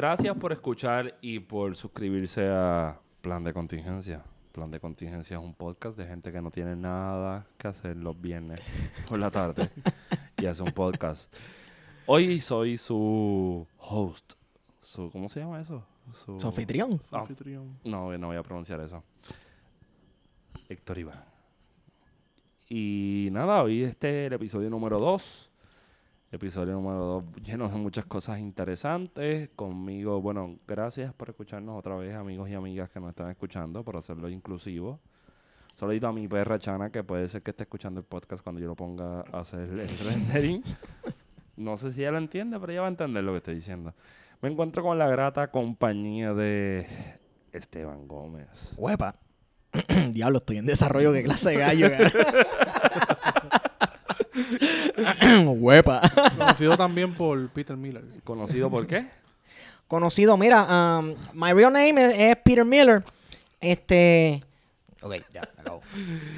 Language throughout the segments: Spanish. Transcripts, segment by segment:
Gracias por escuchar y por suscribirse a Plan de Contingencia. Plan de Contingencia es un podcast de gente que no tiene nada que hacer los viernes por la tarde y hace un podcast. Hoy soy su host. Su, ¿Cómo se llama eso? Su, Su anfitrión. Ah, Anfitrión. no, no voy a pronunciar eso. Héctor Iván. Y nada, hoy este es el episodio número 2. Episodio número 2 lleno de muchas cosas interesantes. Conmigo, bueno, gracias por escucharnos otra vez, amigos y amigas que nos están escuchando, por hacerlo inclusivo. Saludito a mi perra Chana, que puede ser que esté escuchando el podcast cuando yo lo ponga a hacer el rendering. No sé si ella lo entiende, pero ella va a entender lo que estoy diciendo. Me encuentro con la grata compañía de Esteban Gómez. Huepa. Diablo, estoy en desarrollo. ¿Qué clase de gallo? Huepa. Conocido también por Peter Miller. ¿Conocido por qué? Conocido, mira, um, my real name es, es Peter Miller. Este. Ok, ya, acabó.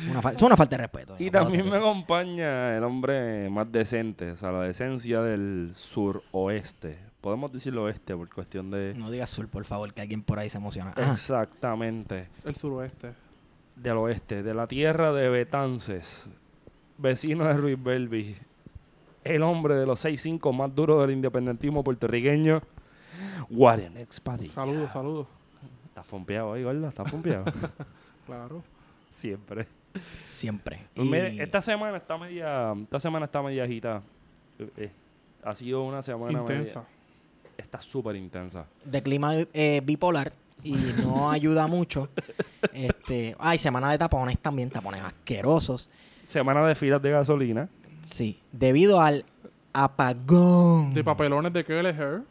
Es una, fa- es una falta de respeto. Y no también me eso. acompaña el hombre más decente, o sea, la decencia del suroeste. Podemos decirlo oeste por cuestión de... No digas sur, por favor, que alguien por ahí se emociona. Exactamente. El suroeste. Del oeste, de la tierra de Betances, vecino de Ruiz Belvi. El hombre de los 6'5 más duros del independentismo puertorriqueño, Warren Expadilla. Saludos, saludos. ¿Estás pompeado hoy, gordo? ¿Estás pompeado? Claro. Siempre. siempre. Pues mire, Y- esta semana está media, esta semana está media agitada. Eh, eh, ha sido una semana media- Intensa. está súper intensa. de clima eh, bipolar y no ayuda mucho. Este, ay, semana de tapones también, tapones asquerosos. Semana de filas de gasolina. Sí, debido al apagón. De papelones de Kelleher.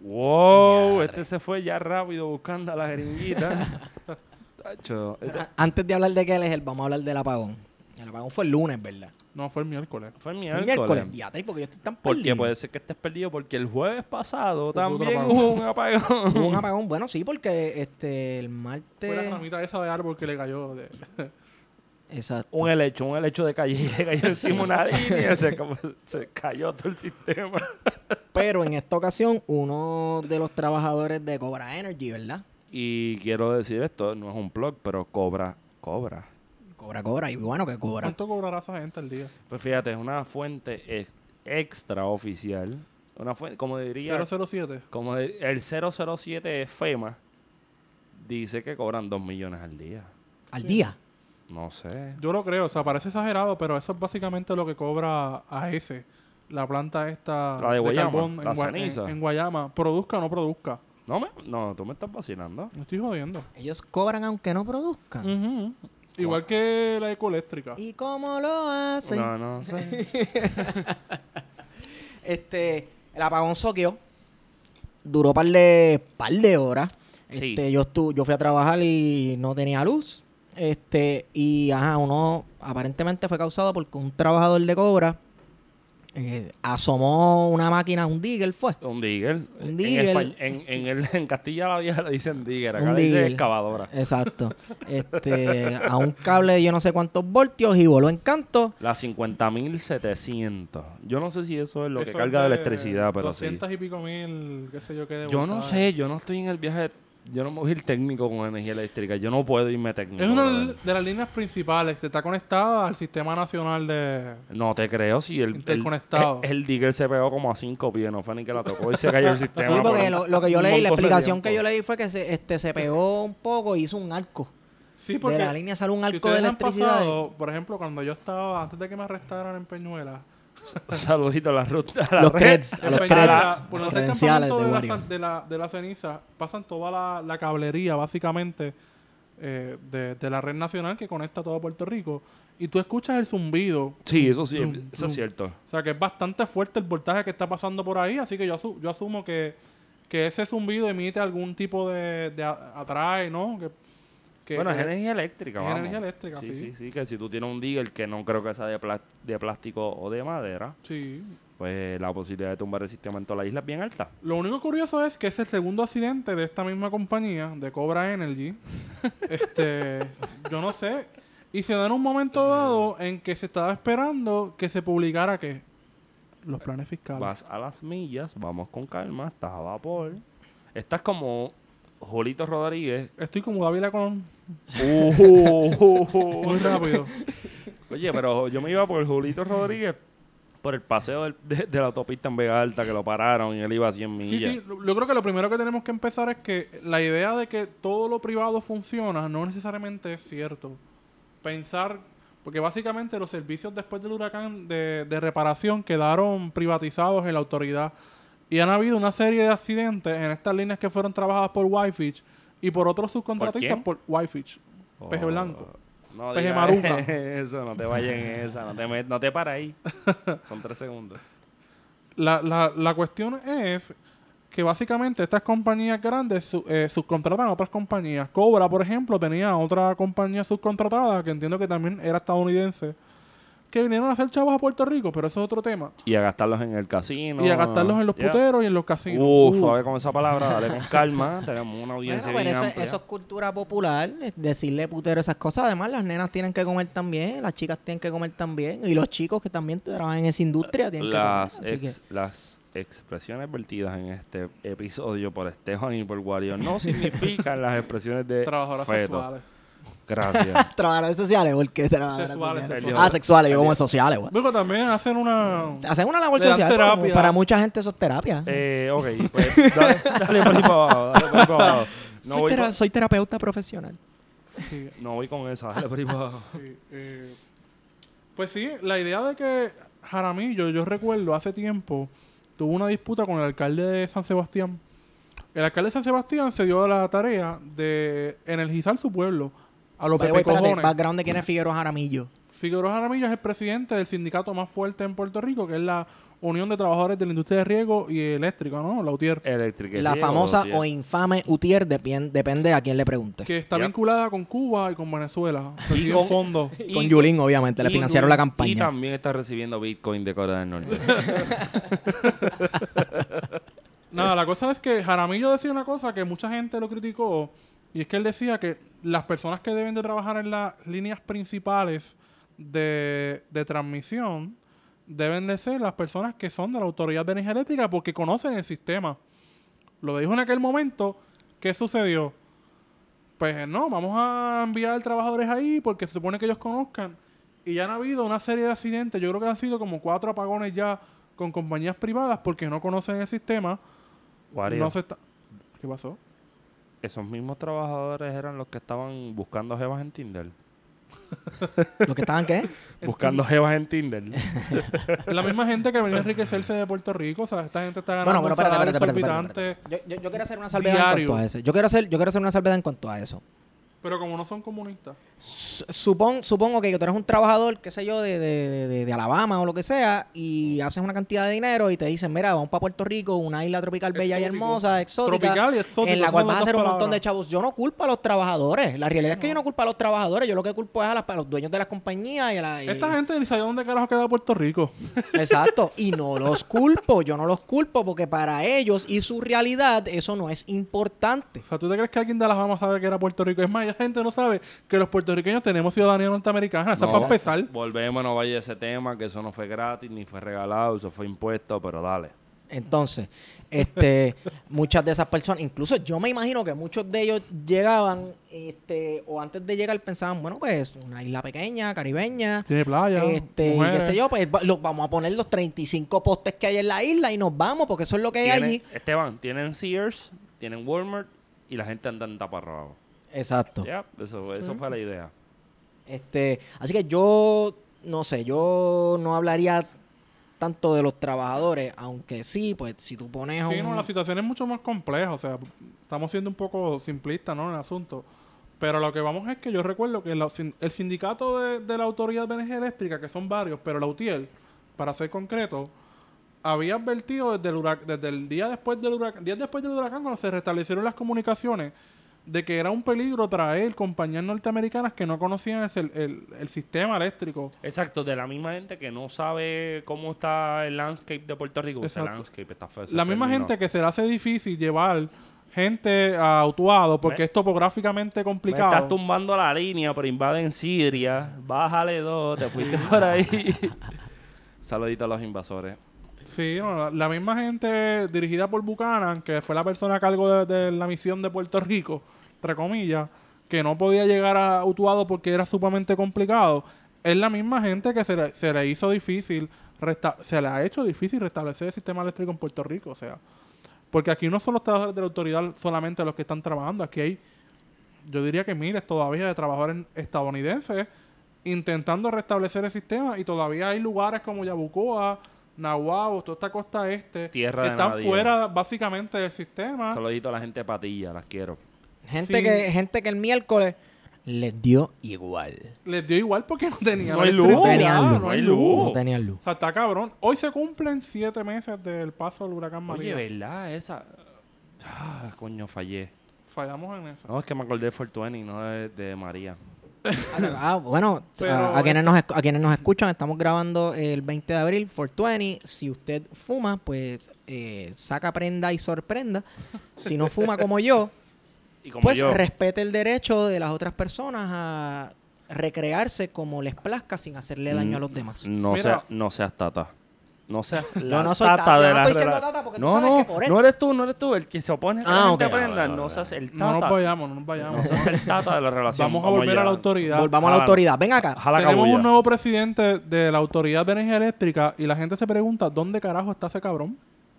Wow, Diadre. este se fue ya rápido buscando a la jeringuita. Tacho, este- Antes de hablar de qué es el, vamos a hablar del apagón. El apagón fue el lunes, ¿verdad? No, fue el miércoles. fue el El miércoles. miércoles. Diatre, porque yo estoy tan Porque perdido. puede ser que estés perdido porque el jueves pasado otro también apagón. hubo un apagón. Hubo un apagón, bueno, sí, porque este el Fue la martes. ramita esa de árbol que le cayó. De... Exacto. Un helecho, un helecho de calle, le cayó encima una línea, se, como- se cayó todo el sistema. Pero en esta ocasión, uno de los trabajadores de Cobra Energy, ¿verdad? Y quiero decir esto, no es un blog, pero cobra, cobra. Cobra, cobra. Y bueno que cobra. ¿Cuánto cobrará esa gente al día? Pues fíjate, es una fuente ex- extra oficial. Una fuente, como diría, 007. como de- el 007 FEMA dice que cobran 2 millones al día. Al día. No sé. Yo lo creo, o sea, parece exagerado, pero eso es básicamente lo que cobra AS, la planta esta La de Guayama, carbón la en, ceniza. en- en Guayama. Produzca o no produzca. No, me, no, tú me estás vacilando. No estoy jodiendo. Ellos cobran aunque no produzcan. Igual que la ecoeléctrica. ¿Y cómo lo hacen? No, no sé. Este, el apagón soqueó. Duró par de, par de horas. Sí. Este, yo, estu- yo fui a trabajar y no tenía luz. Este, y ajá, uno aparentemente fue causado porque un trabajador de Cobra eh, asomó una máquina, un digger fue. Un digger. Un En digger. En, en, el, en Castilla la Vieja le dicen digger. Acá Un le dicen digger. excavadora. Exacto. Este, a un cable de yo no sé cuántos voltios y voló en canto. La 50.700. Yo no sé si eso es lo que carga de electricidad, pero 200 sí. y pico mil, qué sé yo qué de Yo no sé, yo no estoy en el viaje. Yo no me voy a ir técnico con energía eléctrica. Yo no puedo irme técnico. Es una de las líneas principales que está conectada al sistema nacional de... No te creo si el, el, Interconectado. el, el digger se pegó como a cinco pies, no fue ni que la tocó y se cayó el sistema. Sí, porque por lo, lo que yo leí, la explicación que yo leí fue que se, este, se pegó un poco y hizo un arco. Sí, porque de la línea sale un si arco de ustedes han electricidad. pasado, por ejemplo, cuando yo estaba, antes de que me arrestaran en Peñuela, Saludito a la ruta. A la Los red. creds, a los creds, por los credenciales de de, la, de, la, de la ceniza pasan toda la, la cablería, básicamente, eh, de, de la red nacional que conecta todo Puerto Rico. Y tú escuchas el zumbido. Sí, eso sí, Tum, eso tum. es cierto. O sea, que es bastante fuerte el voltaje que está pasando por ahí. Así que yo, asu- yo asumo que, que ese zumbido emite algún tipo de, atrae, ¿no? Que, que- bueno, es energía eléctrica, es vamos. energía eléctrica, sí. sí. Sí, sí, que si tú tienes un digger que no creo que sea de plástico o de madera, sí. pues la posibilidad de tumbar el sistema en toda la isla es bien alta. Lo único curioso es que es el segundo accidente de esta misma compañía, de Cobra Energy. este, yo no sé. Y se da en un momento dado en que se estaba esperando que se publicara que los planes fiscales. Vas a las millas, vamos con calma, estás a vapor. Estás como Julito Rodríguez. Estoy como David con Uh, muy rápido. Oye, pero yo me iba por Julito Rodríguez por el paseo del- de, de la autopista en Vega Alta que lo pararon y él iba a 100 millas. Sí, sí, yo creo que lo primero que tenemos que empezar es que la idea de que todo lo privado funciona no necesariamente es cierto. Pensar, porque básicamente los servicios después del huracán de, de reparación quedaron privatizados en la autoridad y han habido una serie de accidentes en estas líneas que fueron trabajadas por Whitefish y por otros subcontratistas quién? por, Whitefish, Peje Oh, Blanco. No Peje Maruja. Eso, no te vayas en esa, no te, no te pares ahí. Son tres segundos. La, la, la cuestión es que básicamente estas compañías grandes su- eh, subcontratan a otras compañías. Cobra, por ejemplo, tenía otra compañía subcontratada que entiendo que también era estadounidense, que vinieron a hacer chavos a Puerto Rico, pero eso es otro tema. Y a gastarlos en el casino. y a gastarlos en los Yeah. puteros y en los casinos. Uh, Uh, suave con esa palabra, dale con calma. Tenemos una Bueno, audiencia pero bien eso, amplia. eso es cultura popular, es decirle putero esas cosas. Además, las nenas tienen que comer también, las chicas tienen que comer también, y los chicos que también trabajan en esa industria tienen las, que comer. ex- las expresiones vertidas en este episodio por Esteban y por Wario no significan las expresiones de trabajadoras sexuales. Gracias. Trabajadores sociales, ¿por qué trabajadores Sexuales, sociales? Ah, sexuales, yo como sociales, güey. Luego también hacen una... Hacen una labor social, como para mucha gente eso es terapia. eh, ok, pues dale, dale por ahí para abajo. Dale por ahí para abajo. No soy, voy, tera- con, soy terapeuta profesional. sí, no voy con esa. Dale por ahí para abajo. Sí, eh, pues sí, la idea de que Jaramillo, yo recuerdo hace tiempo, tuvo una disputa con el alcalde de San Sebastián. El alcalde de San Sebastián se dio la tarea de energizar su pueblo a los güey, espérate, pepecojones. background de quién es Figueroa Jaramillo. Figueroa Jaramillo es el presidente del sindicato más fuerte en Puerto Rico, que es la Unión de Trabajadores de la Industria de Riego y Eléctrica, ¿no? La UTIER. Eléctrica. La Riego, famosa o infame UTIER, depende a quién le pregunte. Que está vinculada con Cuba y con Venezuela. Recibe con- fondos. Y- Con Yulín, obviamente, le y- financiaron la Y campaña. también está recibiendo Bitcoin de Corea del Norte. Nada, la cosa es que Jaramillo decía una cosa que mucha gente lo criticó y es que él decía que las personas que deben de trabajar en las líneas principales de, de transmisión deben de ser las personas que son de la Autoridad de Energía Eléctrica porque conocen el sistema. Lo dijo en aquel momento. ¿Qué sucedió? Pues no, vamos a enviar trabajadores ahí porque se supone que ellos conozcan. Y ya han habido una serie de accidentes. Yo creo que han sido como cuatro apagones ya con compañías privadas porque no conocen el sistema. Wario, No se está... ¿Qué pasó? Esos mismos trabajadores eran los que estaban buscando jevas en Tinder. ¿Los que estaban qué? Buscando jevas en Tinder. La misma gente que venía a enriquecerse de Puerto Rico. O sea, esta gente está ganando Bueno, pero espérate, espérate, espérate, espérate. Yo, yo, yo quiero hacer una salvedad en cuanto a eso. Yo quiero hacer, yo quiero hacer una salvedad en cuanto a eso. Pero como no son comunistas. Su- Supón, supongo que tú eres un trabajador, qué sé yo, de, de, de- de Alabama o lo que sea, y haces una cantidad de dinero y te dicen, mira, vamos para Puerto Rico, una isla tropical bella y hermosa, exótica, Tropical y exótico, en la cual vas a hacer un montón de chavos. Yo no culpo a los trabajadores. La realidad es que yo no culpo a los trabajadores. Yo lo que culpo es a, las- a los dueños de las compañías y a la... y- Esta gente ni sabe dónde carajo queda Puerto Rico. Exacto. Y no los culpo. Yo no los culpo porque para ellos y su realidad eso no es importante. O sea, ¿tú te crees que alguien de Alabama sabe que era Puerto Rico? Es más, la gente no sabe que los puertorriqueños tenemos ciudadanía norteamericana. Eso es No. para empezar. Volvemos, no vaya a ese tema, que eso no fue gratis, ni fue regalado, eso fue impuesto, pero dale. Entonces, este, muchas de esas personas, incluso yo me imagino que muchos de ellos llegaban, este, o antes de llegar pensaban, bueno, pues una isla pequeña, caribeña, Tiene playa, este, y qué sé yo, pues lo- vamos a poner los 35 postes que hay en la isla y nos vamos, porque eso es lo que hay allí. Esteban, tienen Sears, tienen Walmart y la gente anda en taparrabo. Exacto. Ya, eso, eso fue la idea. Este, así que yo no sé, yo no hablaría tanto de los trabajadores, aunque sí, pues si tú pones Sí, un... no, la situación es mucho más compleja. O sea, estamos siendo un poco simplistas, ¿no? En el asunto. Pero lo que vamos es que yo recuerdo que la- sin- el sindicato de, de la Autoridad de Energía Eléctrica, que son varios, pero la UTIEL, para ser concreto, había advertido desde el, hurac- desde el día después del huracán, días después del huracán, cuando se restablecieron las comunicaciones, de que era un peligro traer compañías norteamericanas que no conocían el, el- el sistema eléctrico. Exacto, de la misma gente que no sabe cómo está el landscape de Puerto Rico. Ese landscape está feo. ese La misma gente que se le hace difícil llevar gente a Utuado porque Me- es topográficamente Me complicado. estás tumbando la línea, pero invaden Siria. Bájale dos, te fuiste por ahí. Saludito a los invasores. Sí, no, la, misma gente dirigida por Buchanan, que fue la persona a cargo de, la misión de Puerto Rico, entre comillas, que no podía llegar a Utuado porque era sumamente complicado, es la misma gente que se le, se le hizo difícil, se le ha hecho difícil restablecer el sistema eléctrico en Puerto Rico, o sea, porque aquí no son los trabajadores de la autoridad solamente los que están trabajando, aquí hay, yo diría que miles todavía de trabajadores estadounidenses intentando restablecer el sistema y todavía hay lugares como Yabucoa, Nahuatl, toda esta costa este, Tierra de están fuera básicamente del sistema. Saludito a la gente de Patilla, las quiero. Gente, Sí. que, gente que el miércoles les dio igual. Les dio igual porque no tenían No hay luz. electricidad, Tenían luz. no hay luz. luz. No tenían luz. O sea, está cabrón. Hoy se cumplen siete meses del paso del huracán Oye, María. ¿verdad? Esa... Ah, coño, fallé. Fallamos en eso. No, es que me acordé de Fortuny y no de, de María. Ah, bueno, Pero a, a es- quienes nos, a quienes nos escuchan, estamos grabando el 20 de abril, 420. Si usted fuma, pues eh, saca prenda y sorprenda. Si no fuma como yo, Y como pues yo, respete el derecho de las otras personas a recrearse como les plazca sin hacerle daño a los demás. no, Mira. sea, no seas tata. No seas la no soy tata tata, de no la estoy rela- tata porque tú no, sabes no, que por no eres tú, no eres tú. El que se opone a que Ah, la gente ok. aprenda. No seas el No nos tata. vayamos, no nos vayamos. No seas el tata de la relación. Vamos a volver a la autoridad. Volvamos a la autoridad. Ven acá. Jala Tenemos cabulla. un nuevo presidente de la Autoridad de Energía Eléctrica y la gente se pregunta, ¿dónde carajo está ese cabrón?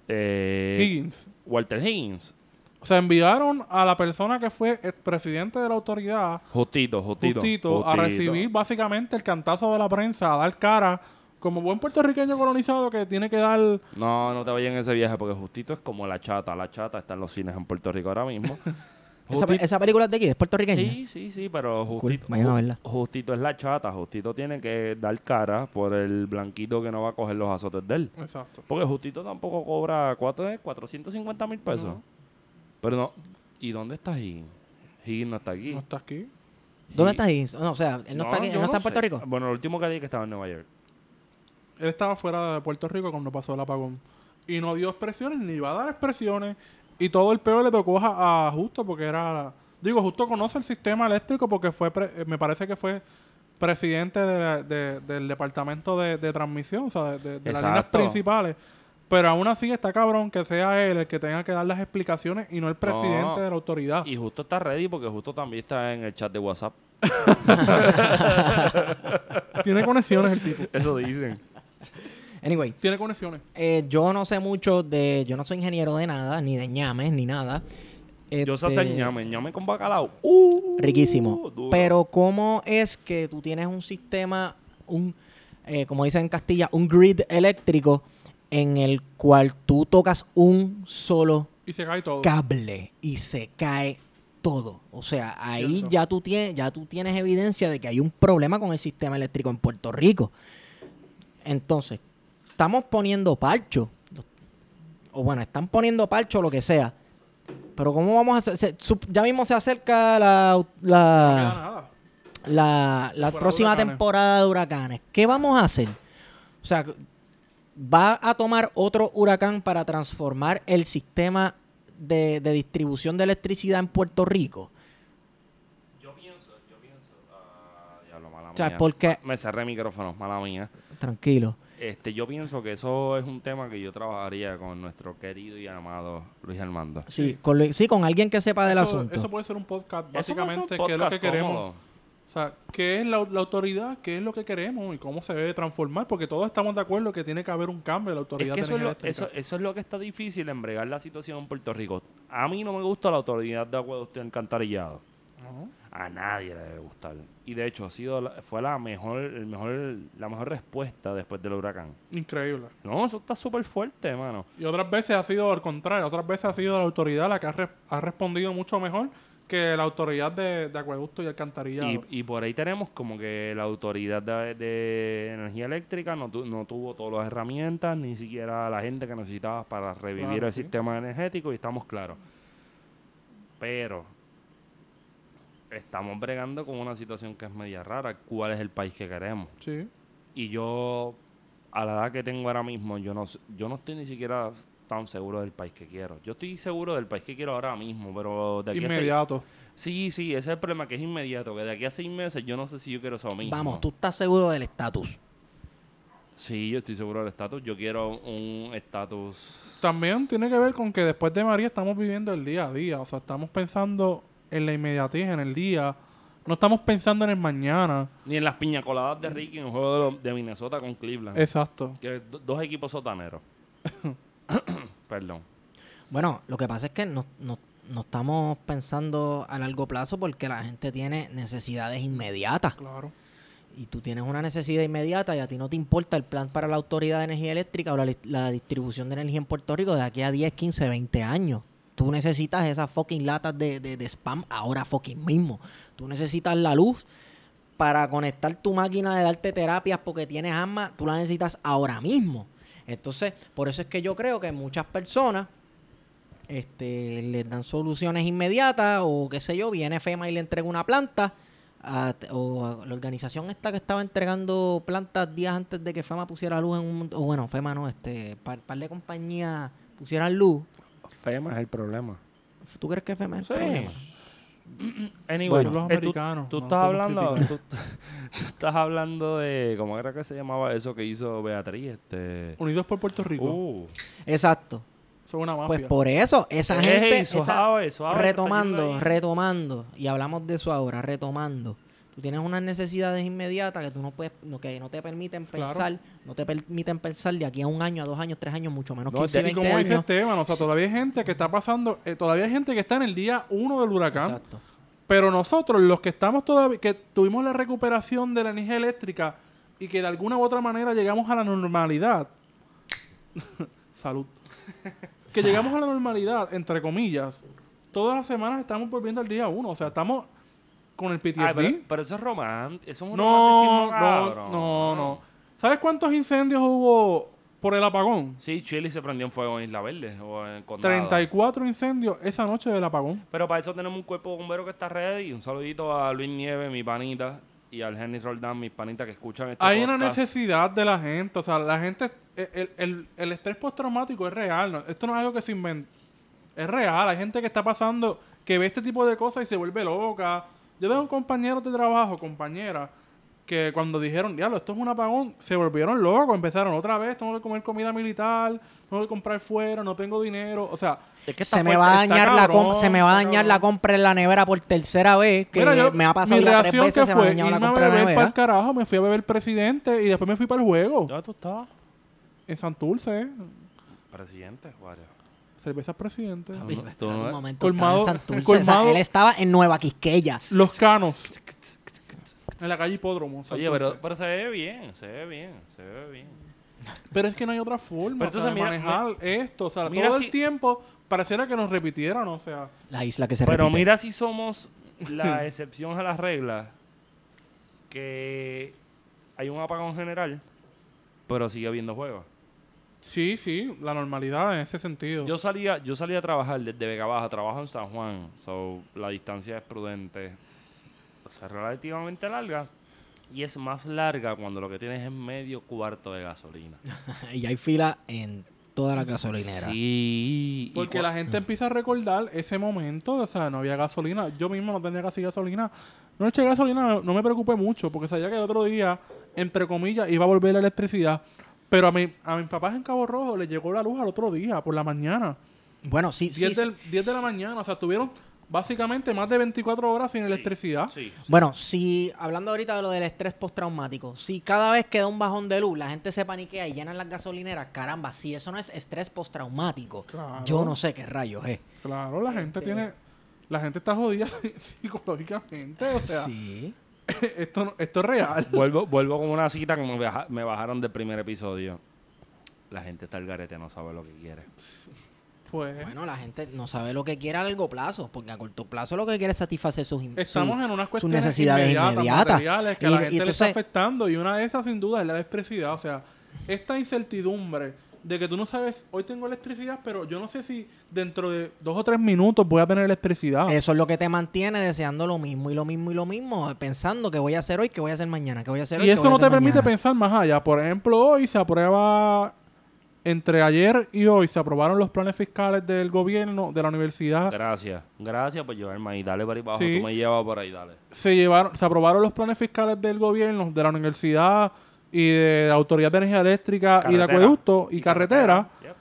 Eh, Higgins. Walter Higgins. O sea, enviaron a la persona que fue el presidente de la autoridad, Justito, justito. justito, a justito. recibir básicamente el cantazo de la prensa, a dar cara, como buen puertorriqueño colonizado que tiene que dar... No, no te vayas en ese viaje porque Justito es como la chata. La chata está en los cines en Puerto Rico ahora mismo. Esa, esa película es de aquí, es puertorriqueña. Sí, sí, sí, pero Cool, Justito, vayan a Ju- verla. Justito es la chata. Justito tiene que dar cara por el blanquito que no va a coger los azotes de él. Exacto. Porque Justito tampoco cobra ¿cuánto es? 450 mil pesos. No. Pero no. ¿Y dónde está Higgins? Higgins no está aquí. No está aquí. ¿Dónde está ahí? No, o sea, él no, está, aquí, él no está en sé. Puerto Rico. Bueno, el último que leí que estaba en Nueva York. Él estaba fuera de Puerto Rico cuando pasó el apagón. Y no dio expresiones, ni iba a dar expresiones. Y todo el peor le tocó a, a Justo porque era... Digo, Justo conoce el sistema eléctrico porque fue, pre- eh, me parece que fue presidente de la- de- del departamento de, de transmisión, o sea, de, de- de las líneas principales. Pero aún así está cabrón que sea él el que tenga que dar las explicaciones y no el presidente No. de la autoridad. Y justo está ready porque justo también está en el chat de WhatsApp. Tiene conexiones el tipo. Eso dicen. Anyway, Tiene conexiones. eh, yo no sé mucho de... Yo no soy ingeniero de nada, ni de ñames, ni nada. Yo sé Este, hacer ñame, ñame con bacalao. Uh, Riquísimo. duro. Pero ¿cómo es que tú tienes un sistema, un, eh, como dicen en Castilla, un grid eléctrico en el cual tú tocas un solo Y se cae todo. cable y se cae todo? O sea, ahí Cierto. ya tú, tienes, ya tú tienes evidencia de que hay un problema con el sistema eléctrico en Puerto Rico. Entonces, estamos poniendo parcho. O bueno, están poniendo parcho o lo que sea. Pero ¿cómo vamos a hacer? Se- ya mismo se acerca la, la, la, la de próxima temporada de huracanes. ¿Qué vamos a hacer? O sea, va a tomar otro huracán para transformar el sistema de, de distribución de electricidad en Puerto Rico. Yo pienso, yo pienso. Ah, diablo, mala O sea, mía. porque- Me cerré el micrófono, mala mía. Tranquilo. Este, yo pienso que eso es un tema que yo trabajaría con nuestro querido y amado Luis Armando. Sí, con, lo- sí, con alguien que sepa del Eso, asunto. eso puede ser un podcast, básicamente, qué es lo que queremos. cómodo. O sea, ¿qué es la, la autoridad? ¿Qué es lo que queremos? ¿Y cómo se debe transformar? Porque todos estamos de acuerdo que tiene que haber un cambio de la Es autoridad que eso es, de lo, eso, eso es lo que está difícil en bregar la situación en Puerto Rico. A mí no me gusta la autoridad de acueducto y alcantarillado. No. A nadie le debe gustar. Y de hecho ha sido la- fue la mejor, el mejor, la mejor respuesta después del huracán. Increíble. No, eso está súper fuerte, hermano. Y otras veces ha sido al contrario, otras veces ha sido la autoridad la que ha, re- ha respondido mucho mejor que la autoridad de, de acueducto y alcantarillado. Y, y por ahí tenemos como que la autoridad de, de energía eléctrica no, tu- no tuvo todas las herramientas, ni siquiera la gente que necesitaba para revivir Claro, el sí. sistema energético, y estamos claros. Pero estamos bregando con una situación que es media rara. ¿Cuál es el país que queremos? Sí. Y yo, a la edad que tengo ahora mismo, yo no, yo no estoy ni siquiera tan seguro del país que quiero. Yo estoy seguro del país que quiero ahora mismo, pero de aquí a seis- Inmediato. Sí, sí, ese es el problema, que es inmediato, que de aquí a seis meses yo no sé si yo quiero eso mismo. Vamos, tú estás seguro del estatus. Sí, yo estoy seguro del estatus. Yo quiero un estatus... También tiene que ver con que después de María estamos viviendo el día a día. O sea, estamos pensando en la inmediatez, en el día. No estamos pensando en el mañana. Ni en las piña coladas de Ricky en el juego de, Minnesota con Cleveland. Exacto. Que do- dos equipos sotaneros. Perdón. Bueno, lo que pasa es que no, no- no estamos pensando a largo plazo porque la gente tiene necesidades inmediatas. Claro. Y tú tienes una necesidad inmediata y a ti no te importa el plan para la Autoridad de Energía Eléctrica o la distribución de energía en Puerto Rico de aquí a 10, 15, 20 años. Tú necesitas esas fucking latas de, de- spam ahora fucking mismo. Tú necesitas la luz para conectar tu máquina de darte terapias porque tienes asma. Tú la necesitas ahora mismo. Entonces, por eso es que yo creo que muchas personas este, les dan soluciones inmediatas o qué sé yo, viene FEMA y le entrega una planta o la organización esta que estaba entregando plantas días antes de que FEMA pusiera luz en un... O bueno, FEMA no, este, par, par de compañías pusieran luz. FEMA es el problema. ¿Tú crees que FEMA es el Sí. problema? Anyway, Bueno. Los eh, tú- americanos, Tú, no estás hablando, tú, tú estás hablando de, ¿cómo era que se llamaba eso que hizo Beatriz? Este, Unidos por Puerto Rico. uh, Exacto. Son una mafia. Pues por eso, esa Ey, gente... esa- suave, suave, retomando, retomando, y hablamos de eso ahora, retomando. Tú tienes unas necesidades inmediatas que tú no puedes, no, que no te permiten Claro. pensar, no te permiten pensar de aquí a un año, a dos años, tres años, mucho menos No, 15 y de- y 20 como dice años. Esteban, o sea, todavía hay gente que está pasando, eh, todavía hay gente que está en el día uno del huracán. Exacto. Pero nosotros, los que estamos todavía, que tuvimos la recuperación de la energía eléctrica y que de alguna u otra manera llegamos a la normalidad. Salud. que llegamos a la normalidad, entre comillas. Todas las semanas estamos volviendo al día uno. O sea, estamos con el PTSD. Ay, pero, pero eso es romántico. Eso es un no, romanticismo no, cabrón. no, no. ¿Sabes cuántos incendios hubo por el apagón? Sí, Chile se prendió en fuego en Isla Verde o en Condado. 34 incendios esa noche del apagón. Pero para eso tenemos un cuerpo de bomberos que está ready. Un saludito a Luis Nieves, mi panita, y al Henry Roldán, mis panitas que escuchan este Hay una necesidad de la gente, o sea, la gente, el, el- el- el estrés postraumático es real, ¿no? esto no es algo que se inventa, es real, hay gente que está pasando, que ve este tipo de cosas y se vuelve loca. Yo tengo compañeros de trabajo, compañeras, que cuando dijeron, diablo, esto es un apagón, se volvieron locos, empezaron otra vez, tengo que comer comida militar, tengo que comprar fuera, no tengo dinero, o sea, Es que Se me, va a dañar la cabrón, com- se me va a dañar la compra en la nevera por tercera vez, que Mira, yo- me ha pasado mi ya tres reacción veces, que se me ha fue dañado la irme a compra en la el nevera. carajo, me fui a beber presidente y después me fui para el juego, ¿Dónde tú estabas? en Santurce, ¿eh? Presidente, Juárez. Cervezas presidente. Papi, espérate un momento, Colmado- estaba en Santurce, o sea, colmado- él estaba en Nueva Quisqueyas. Los Canos. En la calle Hipódromo. Oye, pero, pero se ve bien, se ve bien, se ve bien. Pero es que no hay otra forma Pero o sea, entonces de mira- manejar esto. O sea, mira todo si- el tiempo pareciera que nos repitieran. O sea, La isla que se Pero repite. mira si somos la excepción a la regla, que hay un apagón general, pero sigue habiendo juegos. Sí, sí, la normalidad en ese sentido. Yo salía, yo salía a trabajar desde Vega Baja, trabajo en San Juan, so la distancia es prudente, o sea, relativamente larga. Y es más larga cuando lo que tienes es medio cuarto de gasolina. y hay fila en toda la gasolinera. Sí. Porque la gente empieza a recordar ese momento. O sea, no había gasolina. Yo mismo no tenía casi gasolina. No eché gasolina, no me preocupé mucho. Porque sabía que el otro día, entre comillas, iba a volver la electricidad. Pero a, mi, a mis papás en Cabo Rojo le llegó la luz al otro día, por la mañana. Bueno, sí, sí, 10, sí. del- 10 de la mañana. O sea, tuvieron básicamente más de 24 horas sin Sí, electricidad. Sí. Bueno, si hablando ahorita de lo del estrés postraumático, si cada vez que da un bajón de luz la gente se paniquea y llenan las gasolineras, caramba, si eso no es estrés postraumático, Claro. yo no sé qué rayos es. Claro, la gente Este- tiene. La gente está jodida psicológicamente. O sea, sí. esto, no- esto es real. Vuelvo, vuelvo con una cita que me, baja- me bajaron del primer episodio. La gente está al garete, no sabe lo que quiere. Pues Bueno, la gente no sabe lo que quiere a largo plazo, porque a corto plazo lo que quiere es satisfacer sus, estamos su- en unas sus cuestiones necesidades inmediatas, inmediatas. materiales que a Y- la y gente le entonces- está afectando. Y una de esas, sin duda, es la electricidad. O sea, esta incertidumbre de que tú no sabes, hoy tengo electricidad, pero yo no sé si dentro de dos o tres minutos voy a tener electricidad. Eso es lo que te mantiene deseando lo mismo y lo mismo y lo mismo, pensando que voy a hacer hoy, que voy a hacer mañana, que voy a hacer hoy. Y que eso a no te permite mañana. pensar más allá. Por ejemplo, hoy se aprueba, entre ayer y hoy, se aprobaron los planes fiscales del gobierno, de la universidad. Gracias. Gracias por llevarme ahí. Dale por ahí para abajo. Sí. Tú me llevas por ahí, dale. Se, llevaron, se aprobaron los planes fiscales del gobierno, de la universidad y de la Autoridad de Energía Eléctrica y de Carretera. Acueducto y, Carretera. Yep.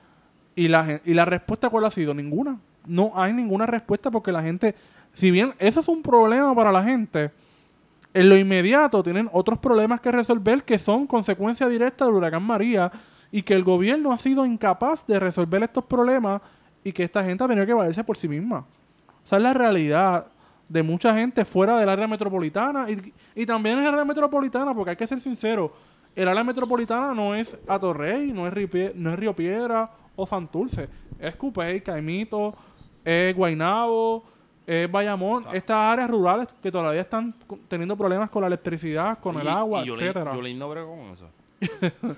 Y la, y la respuesta, ¿cuál ha sido? Ninguna. No hay ninguna respuesta porque la gente, si bien eso es un problema para la gente, en lo inmediato tienen otros problemas que resolver que son consecuencia directa del huracán María y que el gobierno ha sido incapaz de resolver estos problemas y que esta gente ha tenido que valerse por sí misma. Esa es la realidad de mucha gente fuera del área metropolitana y, y también en el área metropolitana, porque hay que ser sincero, el área metropolitana no es Atorrey, no es, Río, no es Río Piedra o Santurce, es Cupey, Caimito, es Guaynabo, es Bayamón, estas áreas rurales que todavía están teniendo problemas con la electricidad, con el Y- agua, y Yulín- etcétera. Yulín no brega con eso.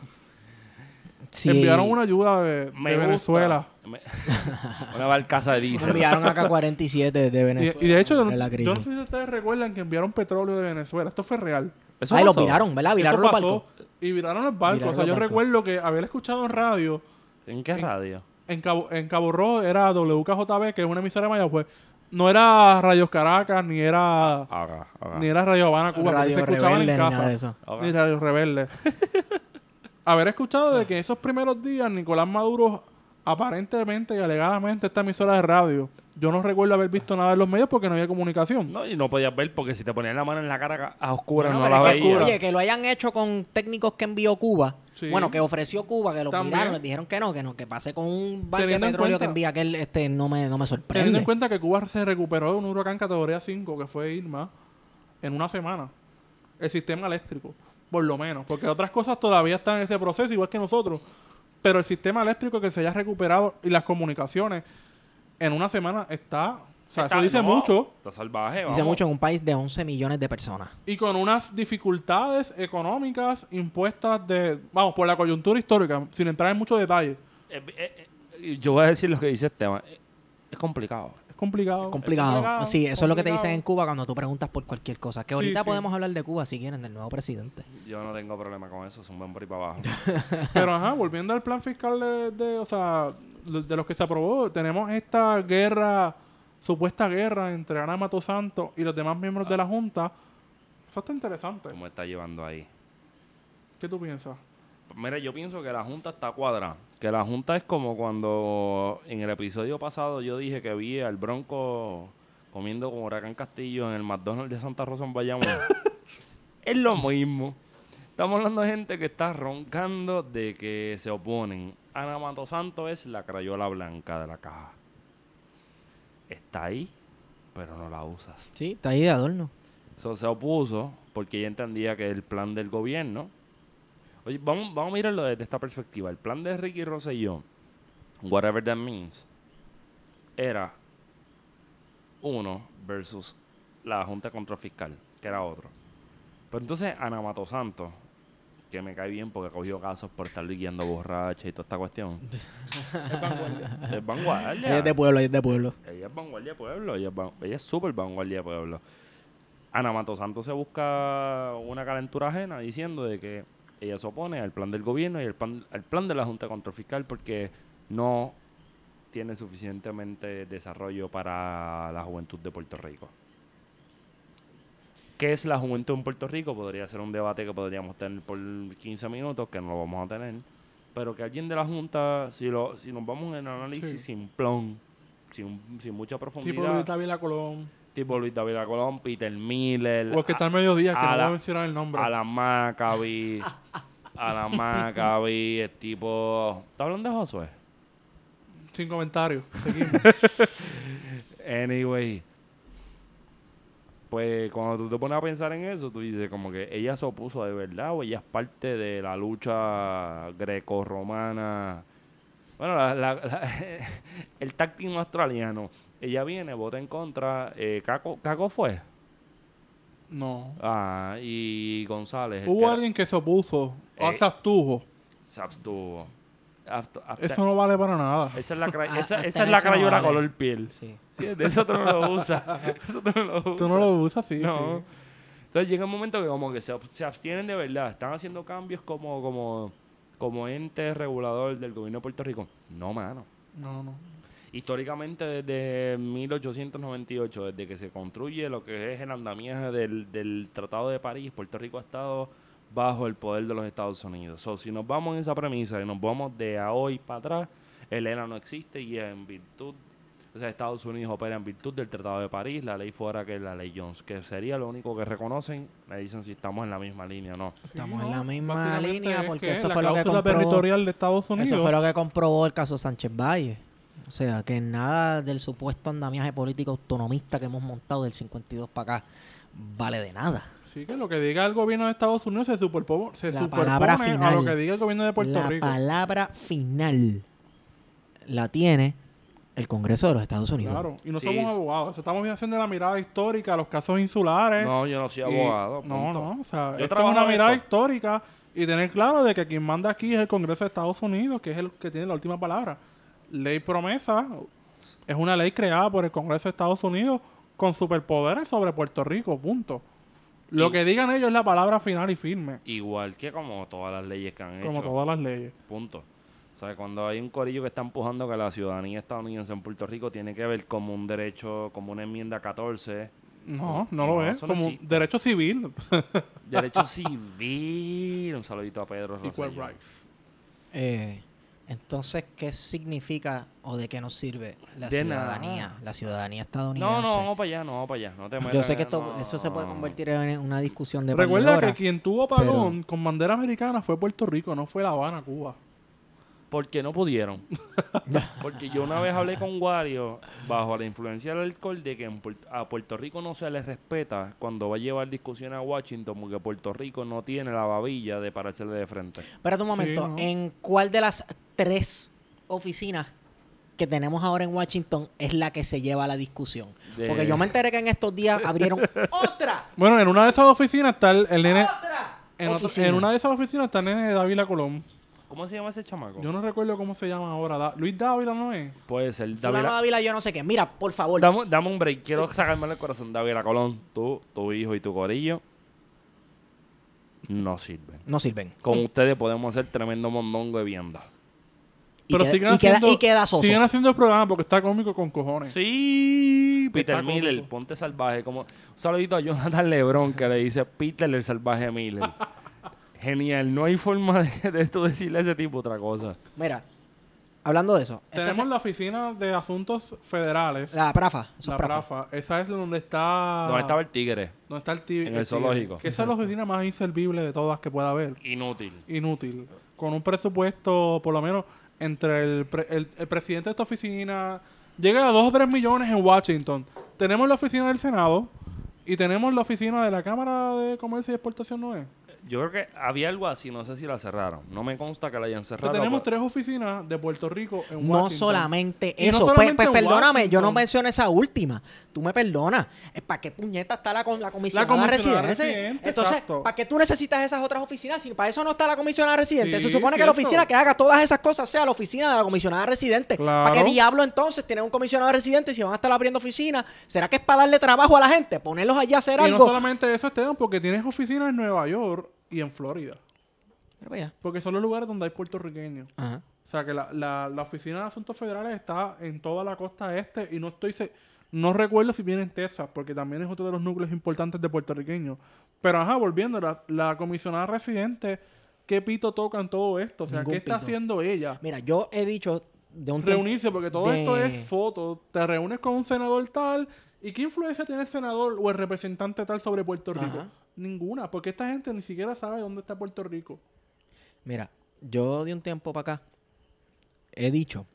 Sí. Enviaron una ayuda de, de Me. Venezuela. Me- una barcaza de diésel. Enviaron acá 47 de Y, Venezuela. y de hecho, yo, en no- yo sé si ustedes recuerdan que enviaron petróleo de Venezuela. Esto fue real. Eso Ahí lo pasó. viraron, ¿verdad? Viraron los barcos. Y viraron los barcos. Viraron o sea, yo barcos. recuerdo que haber escuchado en radio, ¿En qué radio? en Cabo, en Cabo Rojo era WKJB, que es una emisora de Mayagüez. No era Radio Caracas, ni era, haga. ni era Radio Habana, Cuba, Radio se escuchaban Rebelde en ni casa. nada de eso. Ni Radio Rebelde. haber escuchado de que esos primeros días Nicolás Maduro aparentemente y alegadamente esta emisora de radio. Yo no recuerdo haber visto nada en los medios porque no había comunicación. No, y no podías ver porque si te ponían la mano en la cara a oscuras Bueno, no pero la que, veías. Oye, que lo hayan hecho con técnicos que envió Cuba. Sí. Bueno, que ofreció Cuba, que lo También. miraron, les dijeron que no, que no, que pase con un barco de petróleo que cuenta- envía aquel, este, no me, no me Teniendo sorprende. en cuenta que Cuba se recuperó de un huracán categoría 5 que fue Irma en una semana. El sistema eléctrico, por lo menos. Porque otras cosas todavía están en ese proceso, igual que nosotros. Pero el sistema eléctrico que se haya recuperado y las comunicaciones en una semana está... O sea, Está- eso dice no, mucho. Está salvaje, Dice vamos. mucho en un país de 11 millones de personas. Y con unas dificultades económicas impuestas de... Vamos, por la coyuntura histórica, sin entrar en muchos detalles. Eh, eh, eh, yo voy a decir lo que dice Esteban. Eh, Es complicado. Es complicado. Complicado. complicado, sí, eso es lo que te dicen en Cuba cuando tú preguntas por cualquier cosa. Que ahorita sí. podemos hablar de Cuba si quieren, del nuevo presidente. Yo no tengo problema con eso. Es un buen por ahí para abajo. Pero ajá, volviendo al plan fiscal de, de, o sea, de, de los que se aprobó, tenemos esta guerra, supuesta guerra entre Ana Mato Santos y los demás miembros de la Junta. Eso está interesante. ¿Cómo está llevando ahí? ¿Qué tú piensas? Mira, yo pienso que la Junta está cuadrada. Que la Junta es como cuando en el episodio pasado yo dije que vi al Bronco comiendo como Huracán Castillo en el McDonald's de Santa Rosa en Bayamón. es lo mismo. Estamos hablando de gente que está roncando de que se oponen. Ana Mato Santo es la crayola blanca de la caja. Está ahí, pero no la usas. Sí, está ahí de adorno. So, se opuso porque ella entendía que el plan del gobierno. Oye, vamos, vamos a mirarlo desde esta perspectiva. El plan de Ricky Rosselló, whatever that means, era uno versus la Junta de Control Fiscal, que era otro. Pero entonces Ana Mato Santos, que me cae bien porque cogió casos por estar guiando borracha y toda esta cuestión. es vanguardia. Ella es de pueblo, ella es de pueblo. Ella es vanguardia de pueblo. Ella es, van- ella es súper vanguardia de pueblo. Ana Mato Santos se busca una calentura ajena diciendo de que ella se opone al plan del gobierno y al plan, al plan de la Junta de Control Fiscal porque no tiene suficientemente desarrollo para la juventud de Puerto Rico. ¿Qué es la juventud en Puerto Rico? Podría ser un debate que podríamos tener por 15 minutos, que no lo vamos a tener. Pero que alguien de la Junta, si, lo, si nos vamos en análisis Sí. simplón, sin, sin mucha profundidad, Tipo Luis David Colón. tipo Luis David Colón, Peter Miller, O el que está al mediodía, que a no la- voy a mencionar el nombre. a la Maccabi, a la Maccabi, el tipo... ¿Está hablando de Josué? Sin comentarios. Seguimos. Anyway, pues cuando tú te pones a pensar en eso, tú dices como que ella se opuso de verdad o ella es parte de la lucha greco-romana. Bueno, la- la- la- el táctico australiano. Ella viene, vota en contra. Eh, Caco, Caco fue. No. Ah, y González. que Hubo era- alguien que se opuso. O Eh, se abstuvo. se abstuvo. Abst- abst- Eso no vale para nada. Esa es la, cra- Ah, esa, hasta esa es la no vale. color piel. Sí. ¿Entiendes? Eso tú no lo usas. Eso tú no lo usas. Tú no lo usas, sí. No. sí. Entonces llega un momento que como que se, se abstienen de verdad. Están haciendo cambios como, como, como ente regulador del gobierno de Puerto Rico. No, mano. No, no. Históricamente desde 1898, desde que se construye lo que es el andamiaje del, del Tratado de París, Puerto Rico ha estado bajo el poder de los Estados Unidos. So, si nos vamos en esa premisa y nos vamos de a hoy para atrás, el ERA no existe y en virtud, o sea, Estados Unidos opera en virtud del Tratado de París, la ley fuera que es la ley Jones, que sería lo único que reconocen, me dicen si estamos en la misma línea o no. Estamos en la misma línea es porque que eso la fue lo que comprobó. territorial de Estados Unidos. Eso fue lo que comprobó el caso Sánchez Valle. O sea, que nada del supuesto andamiaje político autonomista que hemos montado del 52 para acá vale de nada. Sí, que lo que diga el gobierno de Estados Unidos se, superpo- se La superpone palabra a lo final. que diga el gobierno de Puerto la Rico. palabra final la tiene el Congreso de los Estados Unidos. Claro, y no Sí, somos abogados. Estamos haciendo la mirada histórica a los casos insulares. No, yo no soy Y- abogado. No, punto. no. O sea, Yo esto es una mirada esto. histórica y tener claro de que quien manda aquí es el Congreso de Estados Unidos, que es el que tiene la última palabra. Ley promesa es una ley creada por el Congreso de Estados Unidos con superpoderes sobre Puerto Rico, punto. Lo Y- que digan ellos es la palabra final y firme, Igual que como todas las leyes que han como hecho. todas las leyes. Punto. O sea, cuando hay un corillo que está empujando que la ciudadanía estadounidense en Puerto Rico tiene que ver como un derecho, como una enmienda 14, No, no lo No, es. eso no Como existe. derecho civil. derecho civil. Un saludito a Pedro Equal rights. Eh, entonces, ¿qué significa o de qué nos sirve la De ciudadanía? nada. La ciudadanía estadounidense. No, no, vamos para allá, no, vamos para allá. No te Yo metas sé que esto, no, eso se puede convertir en una discusión de Recuerda que quien tuvo apagón con bandera americana fue Puerto Rico, no fue La Habana, Cuba. Porque no pudieron. Porque yo una vez hablé con Wario, bajo la influencia del alcohol, de que en a Puerto Rico no se le respeta cuando va a llevar discusiones a Washington, porque Puerto Rico no tiene la babilla de parársele de frente. Espérate un momento. ¿no? ¿En cuál de las tres oficinas que tenemos ahora en Washington es la que se lleva la discusión? De- Porque yo me enteré que en estos días abrieron otra, Bueno, en una de esas oficinas está el, el nene. otra En, otra- en una de esas oficinas está el nene de Dávila Colón. ¿Cómo se llama ese chamaco? Yo no recuerdo cómo se llama ahora. Da- Luis Dávila no es. Puede ser David. Dávila, yo no sé qué. Mira, por favor. Dame, dame un break, quiero sacarme el corazón. David Colón, tú, tu hijo y tu corillo no sirven. No sirven. Con ustedes podemos hacer tremendo mondongo de vianda. Y, Pero queda, siguen y, queda, haciendo, y queda siguen haciendo el programa porque está cómico con cojones. Sí, Peter Miller, cómico. ponte salvaje. Como, un saludito a Jonathan Lebron que le dice Peter el salvaje Miller. Genial, no hay forma de, de tú decirle a ese tipo otra cosa. Mira, hablando de eso. Tenemos entonces- la oficina de asuntos federales. la prafa. eso La es prafa. Prafa. Esa es donde está. ¿Dónde estaba el tigre? donde está el tigre. En el zoológico. Que esa es la oficina más inservible de todas que pueda haber. Inútil. inútil. Con un presupuesto, por lo menos, entre el, pre- el, el presidente de esta oficina, llega a 2 o 3 millones en Washington. Tenemos la oficina del Senado y tenemos la oficina de la Cámara de Comercio y Exportación, ¿no es? Yo creo que había algo así, no sé si la cerraron. No me consta que la hayan cerrado. tenemos tres oficinas de Puerto Rico en Washington. No solamente Y no eso. Pues- solamente pues, en perdóname, yo no mencioné esa última. Tú me perdonas. Es para qué puñeta está la, con- la comisionada, residente. residente, Entonces, exacto. ¿para qué tú necesitas esas otras oficinas? Si para eso no está la comisionada residente. Sí, Se supone que la oficina que haga todas esas cosas sea la oficina de la comisionada residente. Claro. ¿Para qué diablo entonces tener un comisionado residente si van a estar abriendo oficinas? ¿Será que es para darle trabajo a la gente? Ponerlos allá a hacer Y no algo. solamente eso, Esteban, porque tienes oficinas en Nueva York y en Florida. Porque son los lugares donde hay puertorriqueños. Ajá. O sea que la, la, la oficina de asuntos federales está en toda la costa este y no estoy se- no recuerdo si viene en Texas, porque también es otro de los núcleos importantes de puertorriqueños. Pero ajá, volviendo, la, la comisionada residente, ¿qué pito toca en todo esto? O sea, Ningún ¿qué está pito. haciendo ella? Mira, yo he dicho de un Reunirse, porque todo de- esto es foto. Te reúnes con un senador tal. ¿Y qué influencia tiene el senador o el representante tal sobre Puerto Rico? Ajá. Ninguna, porque esta gente ni siquiera sabe dónde está Puerto Rico. Mira, yo de un tiempo para acá he dicho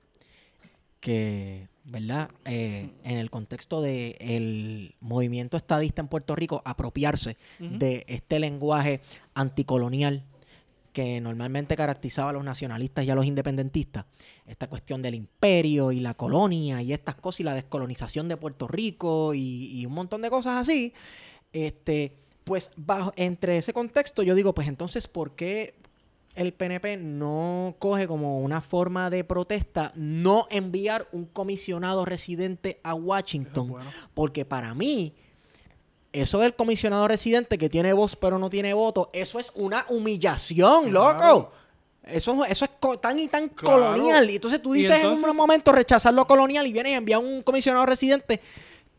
que ¿verdad? Eh, en el contexto del el movimiento estadista en Puerto Rico, apropiarse de este lenguaje anticolonial que normalmente caracterizaba a los nacionalistas y a los independentistas, esta cuestión del imperio y la colonia y estas cosas y la descolonización de Puerto Rico y, y un montón de cosas así, este, pues bajo, entre ese contexto yo digo, pues entonces, ¿por qué el PNP no coge como una forma de protesta no enviar un comisionado residente a Washington? bueno. Porque para mí, eso del comisionado residente que tiene voz pero no tiene voto, eso es una humillación, Claro. loco. Eso, eso es tan y tan Claro. colonial. Y entonces tú dices entonces- en un momento rechazar lo colonial y vienes y envías un comisionado residente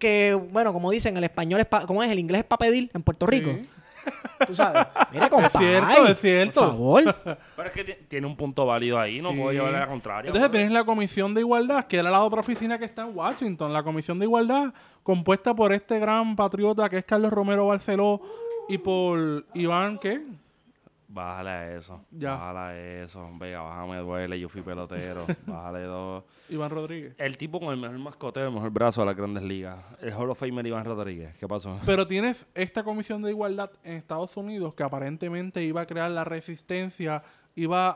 que, bueno, como dicen, el español es, pa- ¿cómo es? El inglés es para pedir en Puerto Rico. Sí. Tú sabes. Mire, compadre. cierto, es cierto. Por favor. Pero es que ti- tiene un punto válido ahí, no Sí. puedo llevarle la contraria. Entonces bro. tienes la Comisión de Igualdad, que era la otra oficina que está en Washington. La Comisión de Igualdad, compuesta por este gran patriota que es Carlos Romero Barceló y por Iván, ¿qué? Bájale a eso. Ya. Bájale a eso. Venga, bájame duele, yo fui pelotero. Bájale dos. Iván Rodríguez. El tipo con el mejor mascoteo, el mejor brazo de las grandes ligas. El Hall of Famer Iván Rodríguez. ¿Qué pasó? Pero tienes esta Comisión de Igualdad en Estados Unidos que aparentemente iba a crear la resistencia, iba a,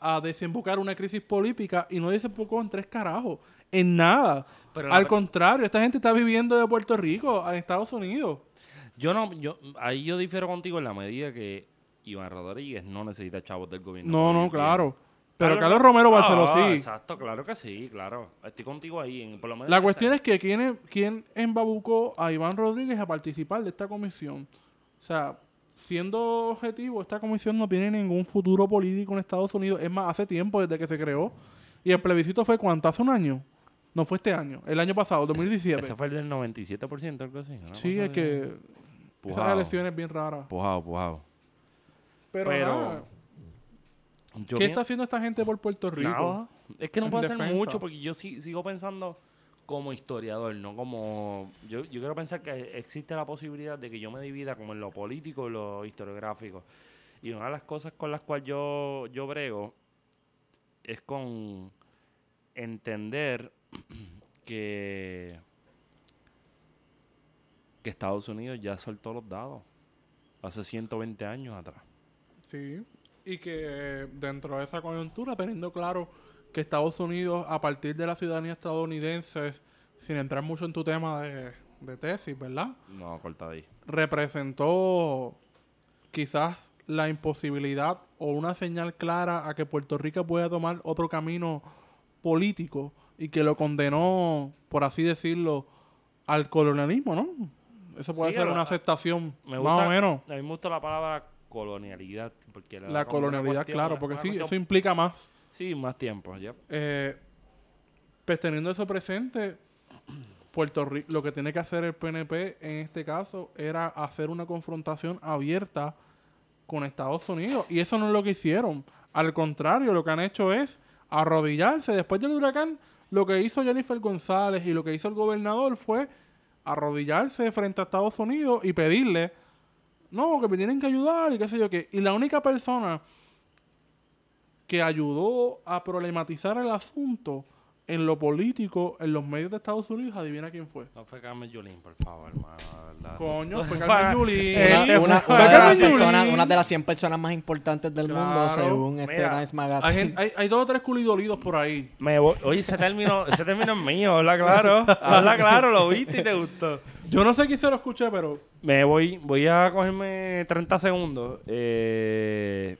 a- a desembocar una crisis política y no desembocó en tres carajos, en nada. Pero Al contrario, esta gente está viviendo de Puerto Rico en Estados Unidos. Yo no, yo, ahí yo difiero contigo en la medida que Iván Rodríguez no necesita chavos del gobierno. No, no, claro. Pero Carlos Romero Barceló Ah, sí. Exacto, claro que sí, claro. Estoy contigo ahí. En, por lo menos La cuestión ese- es que quién, quién embabucó a Iván Rodríguez a participar de esta comisión. O sea, siendo objetivo, esta comisión no tiene ningún futuro político en Estados Unidos. Es más, hace tiempo desde que se creó. Y el plebiscito fue cuánto, hace un año. No fue este año, el año pasado, 2017. Ese fue el del 97%, algo así. sí, es que esas elecciones bien raras. Pujao, pujao. Pero, Pero, nada, Yo ¿qué está haciendo esta gente por Puerto Rico? Nada. Es que no puedo hacer defensa. mucho porque yo sí- sigo pensando como historiador, no como... Yo, yo quiero pensar que existe la posibilidad de que yo me divida como en lo político y lo historiográfico. Y una de las cosas con las cuales yo, yo brego es con entender que, que Estados Unidos ya soltó los dados hace 120 años atrás. Sí, y que dentro de esa coyuntura, teniendo claro que Estados Unidos, a partir de la ciudadanía estadounidense, sin entrar mucho en tu tema de, de tesis, ¿verdad? No, corta ahí. Representó quizás la imposibilidad o una señal clara a que Puerto Rico pueda tomar otro camino político y que lo condenó, por así decirlo, al colonialismo, ¿no? Eso puede Sí, ser una aceptación, Me más o menos. A mí me gusta la palabra colonialidad. Porque La una colonialidad, cuestión- claro, porque sí, cuestión- eso implica más. Sí, más tiempo, ya. Eh, pues teniendo eso presente, Puerto Rico, lo que tiene que hacer el PNP en este caso era hacer una confrontación abierta con Estados Unidos. Y eso no es lo que hicieron. Al contrario, lo que han hecho es arrodillarse. Después del huracán, lo que hizo Jennifer González y lo que hizo el gobernador fue arrodillarse frente a Estados Unidos y pedirle, no, que me tienen que ayudar y qué sé yo qué. Y la única persona que ayudó a problematizar el asunto en lo político, en los medios de Estados Unidos, adivina quién fue. No fue Carmen Yulín, por favor, hermano. la verdad. Coño, fue Carmen Yulín. Una, una- una de las personas, una de las 100 personas más importantes del mundo, según este Hay, Magazine. hay, hay dos o tres culidolidos por ahí. Me voy- Oye, ese término, ese término es mío, habla claro. Habla claro, lo viste y te gustó. Yo no sé quién se lo escuché, pero Me voy, voy a cogerme 30 segundos. Eh,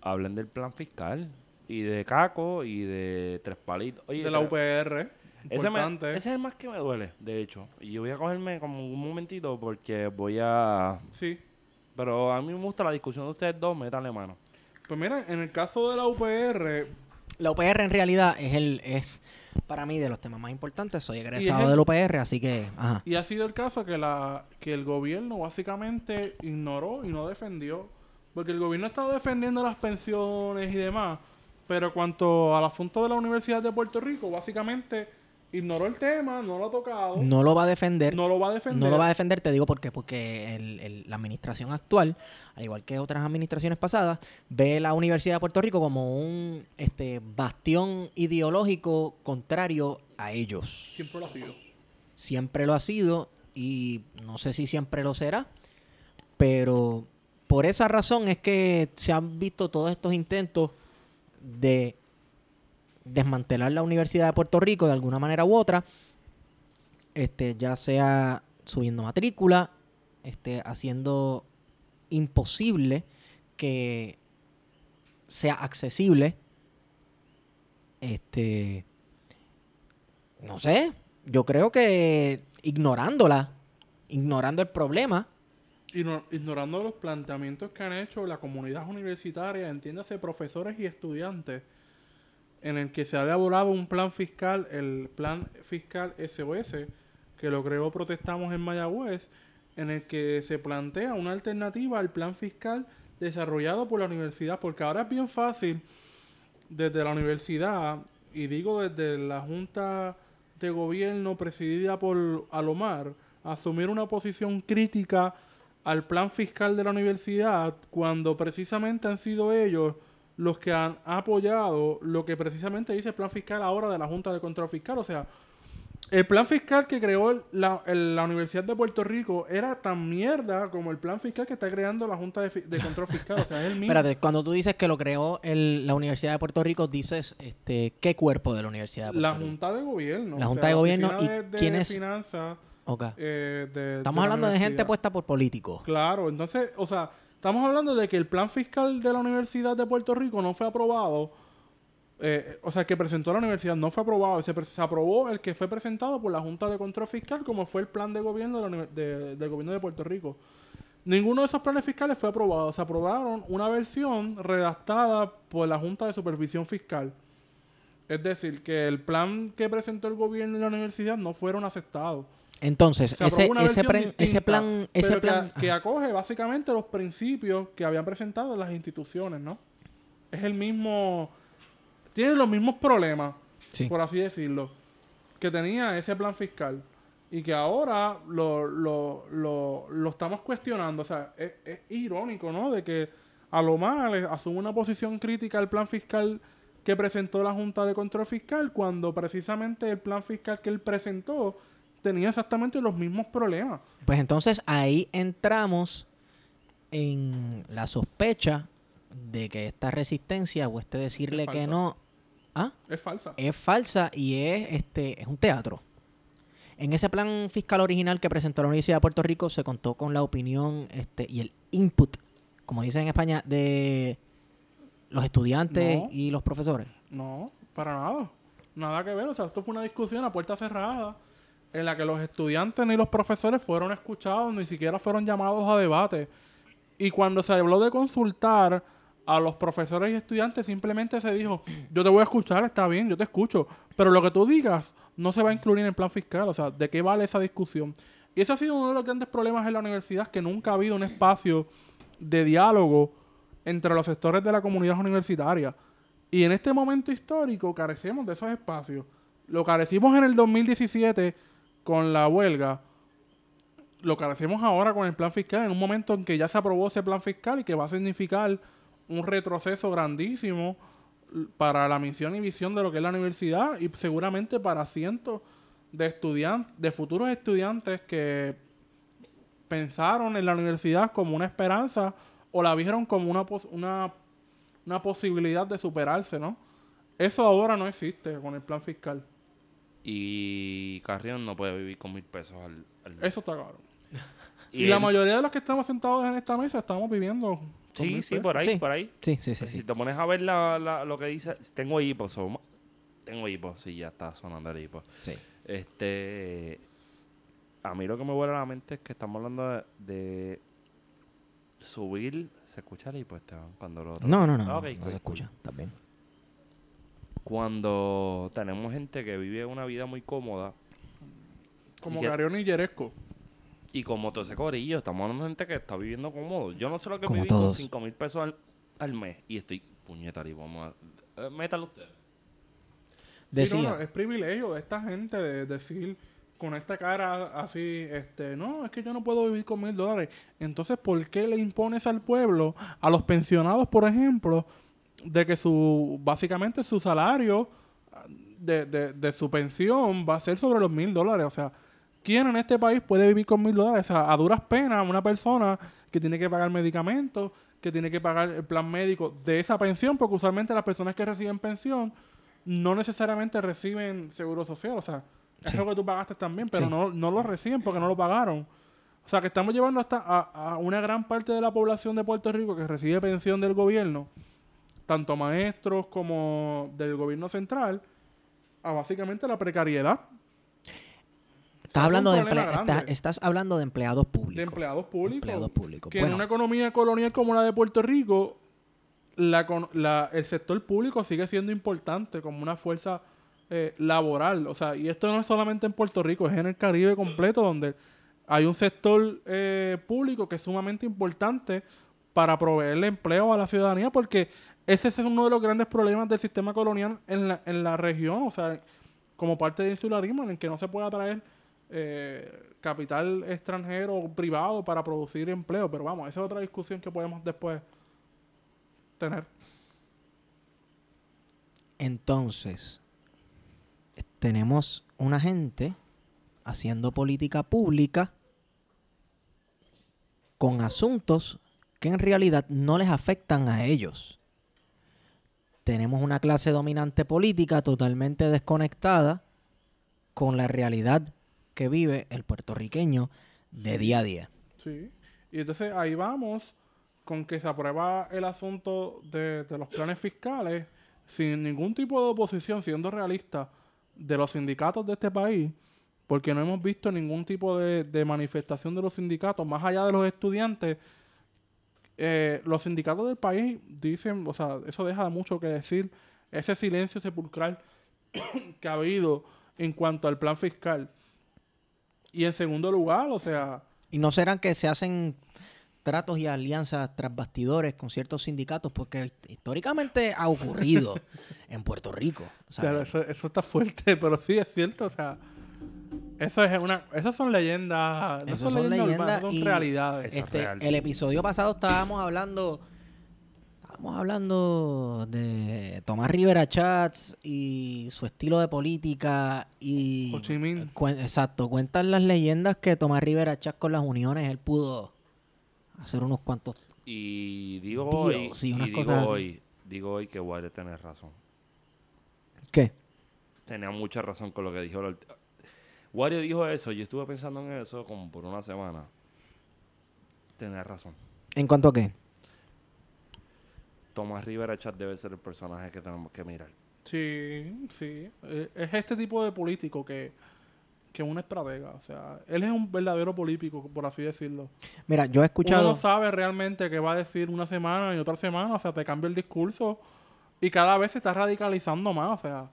hablen del plan fiscal. Y de Caco y de Tres Palitos. Oye, de la UPR. Ese, me- Importante. ese es el más que me duele, de hecho. Y yo voy a cogerme como un momentito porque voy a... Sí. Pero a mí me gusta la discusión de ustedes dos, métanle mano. Pues mira, en el caso de la UPR, La UPR en realidad es el es para mí de los temas más importantes. Soy egresado el- del UPR, así que, ajá. y ha sido el caso que, la, que el gobierno básicamente ignoró y no defendió. Porque el gobierno ha estado defendiendo las pensiones y demás. Pero cuanto al asunto de la Universidad de Puerto Rico, básicamente ignoró el tema, no lo ha tocado, no, No lo va a defender. lo va a defender. No lo va a defender, te digo por qué. Porque el- el- la administración actual, al igual que otras administraciones pasadas, ve la Universidad de Puerto Rico como un este, bastión ideológico contrario a ellos. Siempre lo ha sido. Siempre lo ha sido y no sé si siempre lo será, pero por esa razón es que se han visto todos estos intentos de desmantelar la Universidad de Puerto Rico de alguna manera u otra, este, ya sea subiendo matrícula, este, haciendo imposible que sea accesible, este, no sé, yo creo que ignorándola, ignorando el problema, Igno- ignorando los planteamientos que han hecho la comunidad universitaria, entiéndase profesores y estudiantes, en el que se ha elaborado un plan fiscal, el plan fiscal SOS, que lo creó Protestamos en Mayagüez, en el que se plantea una alternativa al plan fiscal desarrollado por la universidad, porque ahora es bien fácil desde la universidad, y digo desde la Junta de Gobierno presidida por Alomar, asumir una posición crítica al plan fiscal de la universidad cuando precisamente han sido ellos los que han apoyado lo que precisamente dice el plan fiscal ahora de la Junta de Control Fiscal. O sea, el plan fiscal que creó el- la, el- la Universidad de Puerto Rico era tan mierda como el plan fiscal que está creando la Junta de, de Control Fiscal. O sea, es el mismo. Espérate, cuando tú dices que lo creó el- la Universidad de Puerto Rico, dices este qué cuerpo de la Universidad de Puerto La Rico. Junta de Gobierno. La o Junta sea, de Gobierno, ¿y de, de quién es? Finanzas, Ok. eh, Estamos la hablando de gente puesta por políticos. Claro, entonces, o sea, estamos hablando de que el plan fiscal de la Universidad de Puerto Rico no fue aprobado. eh, o sea, que presentó la universidad no fue aprobado. Se, se aprobó el que fue presentado por la Junta de Control Fiscal, como fue el plan de gobierno de- del gobierno de Puerto Rico. Ninguno de esos planes fiscales fue aprobado. Se aprobaron una versión redactada por la Junta de Supervisión Fiscal. Es decir, que el plan que presentó el gobierno y la universidad no fueron aceptados. Entonces, ese, ese, plan, ese que plan, que, acoge básicamente los principios que habían presentado las instituciones, ¿no? Es el mismo, tiene los mismos problemas, Sí. por así decirlo, que tenía ese plan fiscal y que ahora lo, lo, lo, lo estamos cuestionando. O sea, es, es irónico, ¿no? De que a lo mal asume una posición crítica al plan fiscal que presentó la Junta de Control Fiscal cuando precisamente el plan fiscal que él presentó tenía exactamente los mismos problemas. Pues entonces ahí entramos en la sospecha de que esta resistencia o este decirle Es que no ¿ah? Es falsa. es falsa y es este es un teatro. En ese plan fiscal original que presentó la Universidad de Puerto Rico se contó con la opinión este y el input, como dicen en España, de los estudiantes No. y los profesores. No, para nada. Nada que ver. O sea, esto fue una discusión a puerta cerrada en la que los estudiantes ni los profesores fueron escuchados, ni siquiera fueron llamados a debate. Y cuando se habló de consultar a los profesores y estudiantes, simplemente se dijo, yo te voy a escuchar, está bien, yo te escucho, pero lo que tú digas no se va a incluir en el plan fiscal. O sea, ¿de qué vale esa discusión? Y ese ha sido uno de los grandes problemas en la universidad, que nunca ha habido un espacio de diálogo entre los sectores de la comunidad universitaria. Y en este momento histórico carecemos de esos espacios. Lo carecimos en el 2017 con la huelga. Lo carecemos ahora con el plan fiscal, en un momento en que ya se aprobó ese plan fiscal y que va a significar un retroceso grandísimo para la misión y visión de lo que es la universidad y seguramente para cientos de estudiantes, de futuros estudiantes que pensaron en la universidad como una esperanza o la vieron como una, pos- una, una posibilidad de superarse, ¿no? Eso ahora no existe con el plan fiscal. Y Carrión no puede vivir con mil pesos al, al mes. Eso está claro. Y, la él- mayoría de los que estamos sentados en esta mesa estamos viviendo. con Sí, mil sí, pesos. por ahí, Sí. por ahí. Sí, sí, sí, Pues sí. Si te pones a ver la, la- lo que dice, tengo hipo, so- tengo hipo, sí, ya está sonando el hipo. sí. Este, a mí lo que me vuela a la mente es que estamos hablando de, de subir, ¿se escucha el hipo, Esteban? Cuando lo No, no, no, Ah, no, no cool, se escucha, está bien. Cuando tenemos gente que vive una vida muy cómoda Como Garión y Yeresco. y como todo ese corillo, estamos hablando de gente que está viviendo cómodo. Yo no sé lo que Como vivir con todos. 5 mil pesos al, al mes y estoy puñeta y vamos a... eh, métalo usted. Sí, no, Decía, no, es privilegio de esta gente de decir con esta cara así, este, no, es que yo no puedo vivir con mil dólares. Entonces, ¿por qué le impones al pueblo, a los pensionados, por ejemplo, de que su, básicamente su salario de, de, de su pensión va a ser sobre los mil dólares. O sea, ¿quién en este país puede vivir con mil dólares? O sea, a duras penas, una persona que tiene que pagar medicamentos, que tiene que pagar el plan médico de esa pensión, porque usualmente las personas que reciben pensión no necesariamente reciben seguro social. O sea, es Sí. algo que tú pagaste también, pero Sí. no, no lo reciben porque no lo pagaron. O sea, que estamos llevando hasta a, a una gran parte de la población de Puerto Rico que recibe pensión del gobierno, tanto maestros como del gobierno central, a básicamente la precariedad Estás es hablando, de grande. estás, hablando de empleados públicos. de empleados públicos. Empleados públicos. Que en una economía colonial como la de Puerto Rico, la, con- la- el sector público sigue siendo importante como una fuerza eh, laboral. O sea, y esto no es solamente en Puerto Rico, es en el Caribe completo donde hay un sector eh, público que es sumamente importante para proveerle empleo a la ciudadanía porque ese es uno de los grandes problemas del sistema colonial en la, en la región, o sea, como parte del insularismo, en el que no se puede atraer eh, capital extranjero o privado para producir empleo. Pero vamos, esa es otra discusión que podemos después tener. Entonces, tenemos una gente haciendo política pública con asuntos que en realidad no les afectan a ellos. Tenemos una clase dominante política totalmente desconectada con la realidad que vive el puertorriqueño de día a día. Sí. Y entonces ahí vamos con que se aprueba el asunto de, los planes fiscales sin ningún tipo de oposición, siendo realista, de los sindicatos de este país, porque no hemos visto ningún tipo de manifestación de los sindicatos, más allá de los estudiantes. Eh, los sindicatos del país dicen, o sea, eso deja mucho que decir, ese silencio sepulcral que ha habido en cuanto al plan fiscal. Y en segundo lugar, o sea, Y no serán que se hacen tratos y alianzas tras bastidores con ciertos sindicatos, porque históricamente ha ocurrido en Puerto Rico. O sea, Claro, eso, eso está fuerte, pero sí es cierto, o sea, eso es una, esas son leyendas, no son, son leyendas, urbanas, leyendas son y- realidades. Es este, real. el episodio pasado estábamos hablando, estábamos hablando de Tomás Rivera Chats y su estilo de política y Ho Chi Minh. Cuen- exacto, cuentan las leyendas que Tomás Rivera Chats con las uniones él pudo hacer unos cuantos Y digo Dios, hoy, sí, y unas digo cosas así. hoy, digo hoy que Wario tiene razón. ¿Qué? Tenía mucha razón con lo que dijo. ulti- Wario dijo eso, yo estuve pensando en eso como por una semana. Tenía razón. ¿En cuanto a qué? Tomás Rivera Chat debe ser el personaje que tenemos que mirar. Sí, sí, eh, es este tipo de político que, que es un estratega, o sea, él es un verdadero político, por así decirlo. Mira, yo he Uno escuchado no sabe realmente qué va a decir una semana y otra semana, o sea, te cambia el discurso y cada vez se está radicalizando más, o sea,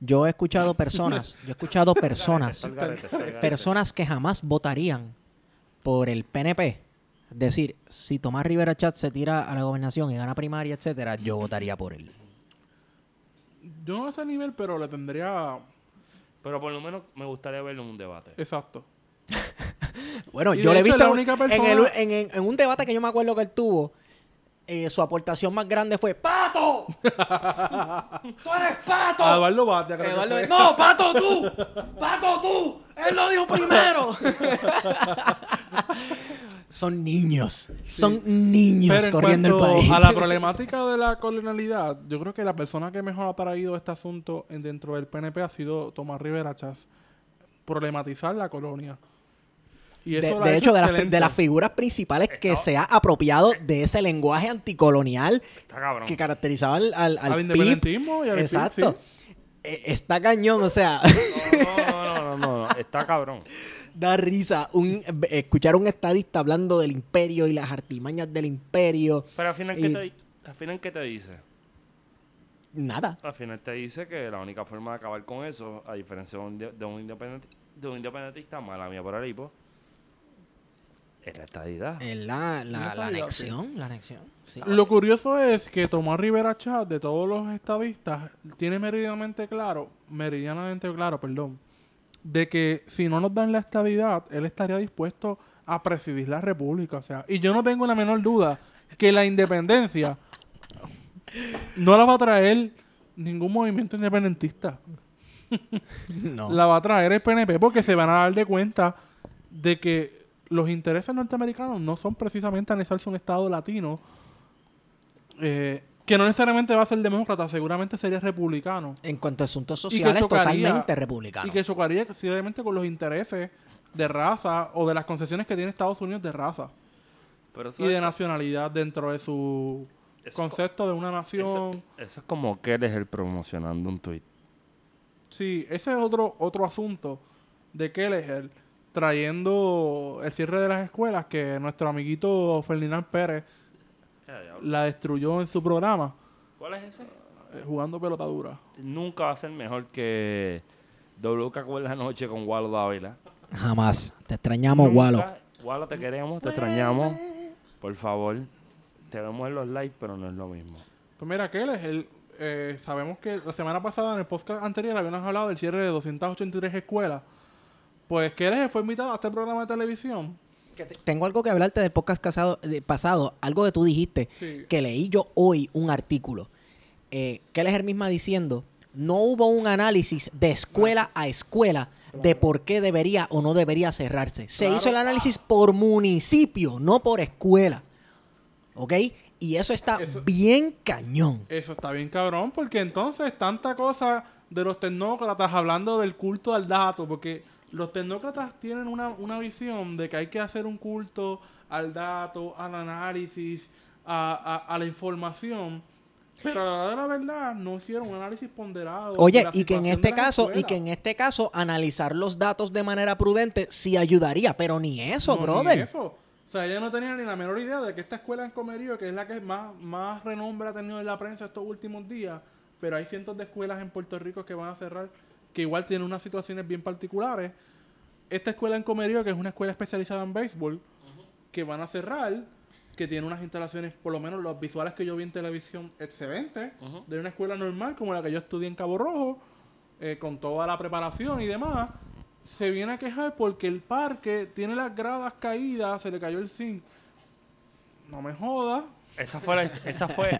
Yo he escuchado personas, yo he escuchado personas, personas que jamás votarían por el PNP. Es decir, si Tomás Rivera Chat se tira a la gobernación y gana primaria, etcétera, yo votaría por él. yo no a ese nivel, pero le tendría, Pero por lo menos me gustaría verlo en un debate. exacto. Bueno, Y yo le he visto la única en, persona- el- en- en- en un debate que yo me acuerdo que él tuvo. Eh, su aportación más grande fue ¡Pato! ¡Tú eres Pato! A Eduardo Batia, creo Eduardo- no, Pato tú, Pato tú, él lo dijo primero. Son niños, son niños Pero en corriendo el país. a la problemática de la colonialidad, yo creo que la persona que mejor ha traído este asunto en- dentro del PNP ha sido Tomás Rivera Chas. Problematizar la colonia. Y De, lo hecho, de las, excelente. de las figuras principales que se ha apropiado de ese lenguaje anticolonial que caracterizaba al, al, al Al independentismo y al PIB, Exacto. sí. Eh, Está cañón, o sea, No, no, no, no, no, no, está cabrón. da risa un, escuchar a un estadista hablando del imperio y las artimañas del imperio. Pero al final, Y- ¿qué te, al final, ¿qué te dice? Nada. Al final te dice que la única forma de acabar con eso, a diferencia de un, de un, independenti- de un independentista, mala mía por el es la estadidad. Es la, la, la anexión, la anexión. sí. Lo curioso es que Tomás Rivera Chat, de todos los estadistas, tiene meridianamente claro, meridianamente claro, perdón, de que si no nos dan la estabilidad, él estaría dispuesto a presidir la república. O sea, y yo no tengo la menor duda que la independencia no la va a traer ningún movimiento independentista. No. la va a traer el PNP porque se van a dar de cuenta de que los intereses norteamericanos no son precisamente anexarse a un Estado latino eh, que no necesariamente va a ser demócrata, seguramente sería republicano. En cuanto a asuntos que sociales, chocaría- totalmente republicano. Y que chocaría posiblemente con los intereses de raza o de las concesiones que tiene Estados Unidos de raza Pero y de nacionalidad dentro de su Eso- concepto de una nación. eso es como que eres el promocionando un tweet. Sí, ese es otro, otro asunto de Kelleher trayendo el cierre de las escuelas que nuestro amiguito Ferdinand Pérez la destruyó en su programa ¿Cuál es ese? eh, jugando pelotadura. Nunca va a ser mejor que WK con la noche con Walo Dávila. Jamás. Te extrañamos, Nunca. Walo. Walo, te queremos, te extrañamos. Por favor, te vemos en los live, pero no es lo mismo. Pues mira, Kelleher, eh, sabemos que la semana pasada en el podcast anterior habíamos hablado del cierre de 283 escuelas. Pues Kelleher fue invitado a este programa de televisión. Que te- Tengo algo que hablarte del podcast casado- de- pasado, algo que tú dijiste, Sí. que leí yo hoy un artículo. Eh, que él es el misma diciendo, no hubo un análisis de escuela a escuela de por qué debería o no debería cerrarse. Se Claro. hizo el análisis por municipio, no por escuela. ¿Ok? Y eso está Eso- bien cañón. Eso está bien cabrón, porque entonces tanta cosa de los tecnócratas hablando del culto al dato, porque los tecnócratas tienen una, una visión de que hay que hacer un culto al dato, al análisis, a, a- a la información, pero la verdad no hicieron un análisis ponderado. de Oye, y que en este caso, y que en este caso, analizar los datos de manera prudente sí ayudaría, pero ni eso, No, ni brother. eso. O sea, ella no tenía ni la menor idea de que esta escuela en Comerío, que es la que más, más renombre ha tenido en la prensa estos últimos días, pero hay cientos de escuelas en Puerto Rico que van a cerrar, que igual tienen unas situaciones bien particulares. Esta escuela en Comerío, que es una escuela especializada en béisbol, que van a cerrar, que tiene unas instalaciones, por lo menos los visuales que yo vi en televisión, excelentes, de una escuela normal como la que yo estudié en Cabo Rojo, eh, con toda la preparación y demás, se viene a quejar porque el parque tiene las gradas caídas, se le cayó el zinc. No me jodas. Esa fue la, esa fue,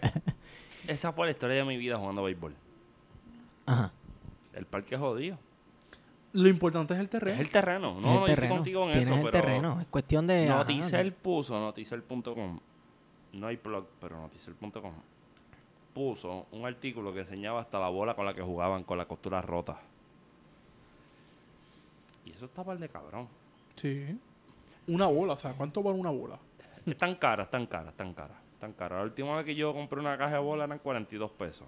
esa fue la historia de mi vida jugando béisbol. Ajá. El parque es jodido. Lo importante es el terreno. Es el terreno. No, el terreno. contigo en Tienes eso, el pero terreno. Es cuestión de. ajá, Noticel puso, noticel.com, no hay blog, pero noticel.com, puso un artículo que enseñaba hasta la bola con la que jugaban con la costura rota. Y eso está par de cabrón. Sí. Una bola, o sea, ¿cuánto vale una bola? Es tan cara, es tan cara, es tan cara, tan cara. La última vez que yo compré una caja de bola eran 42 pesos.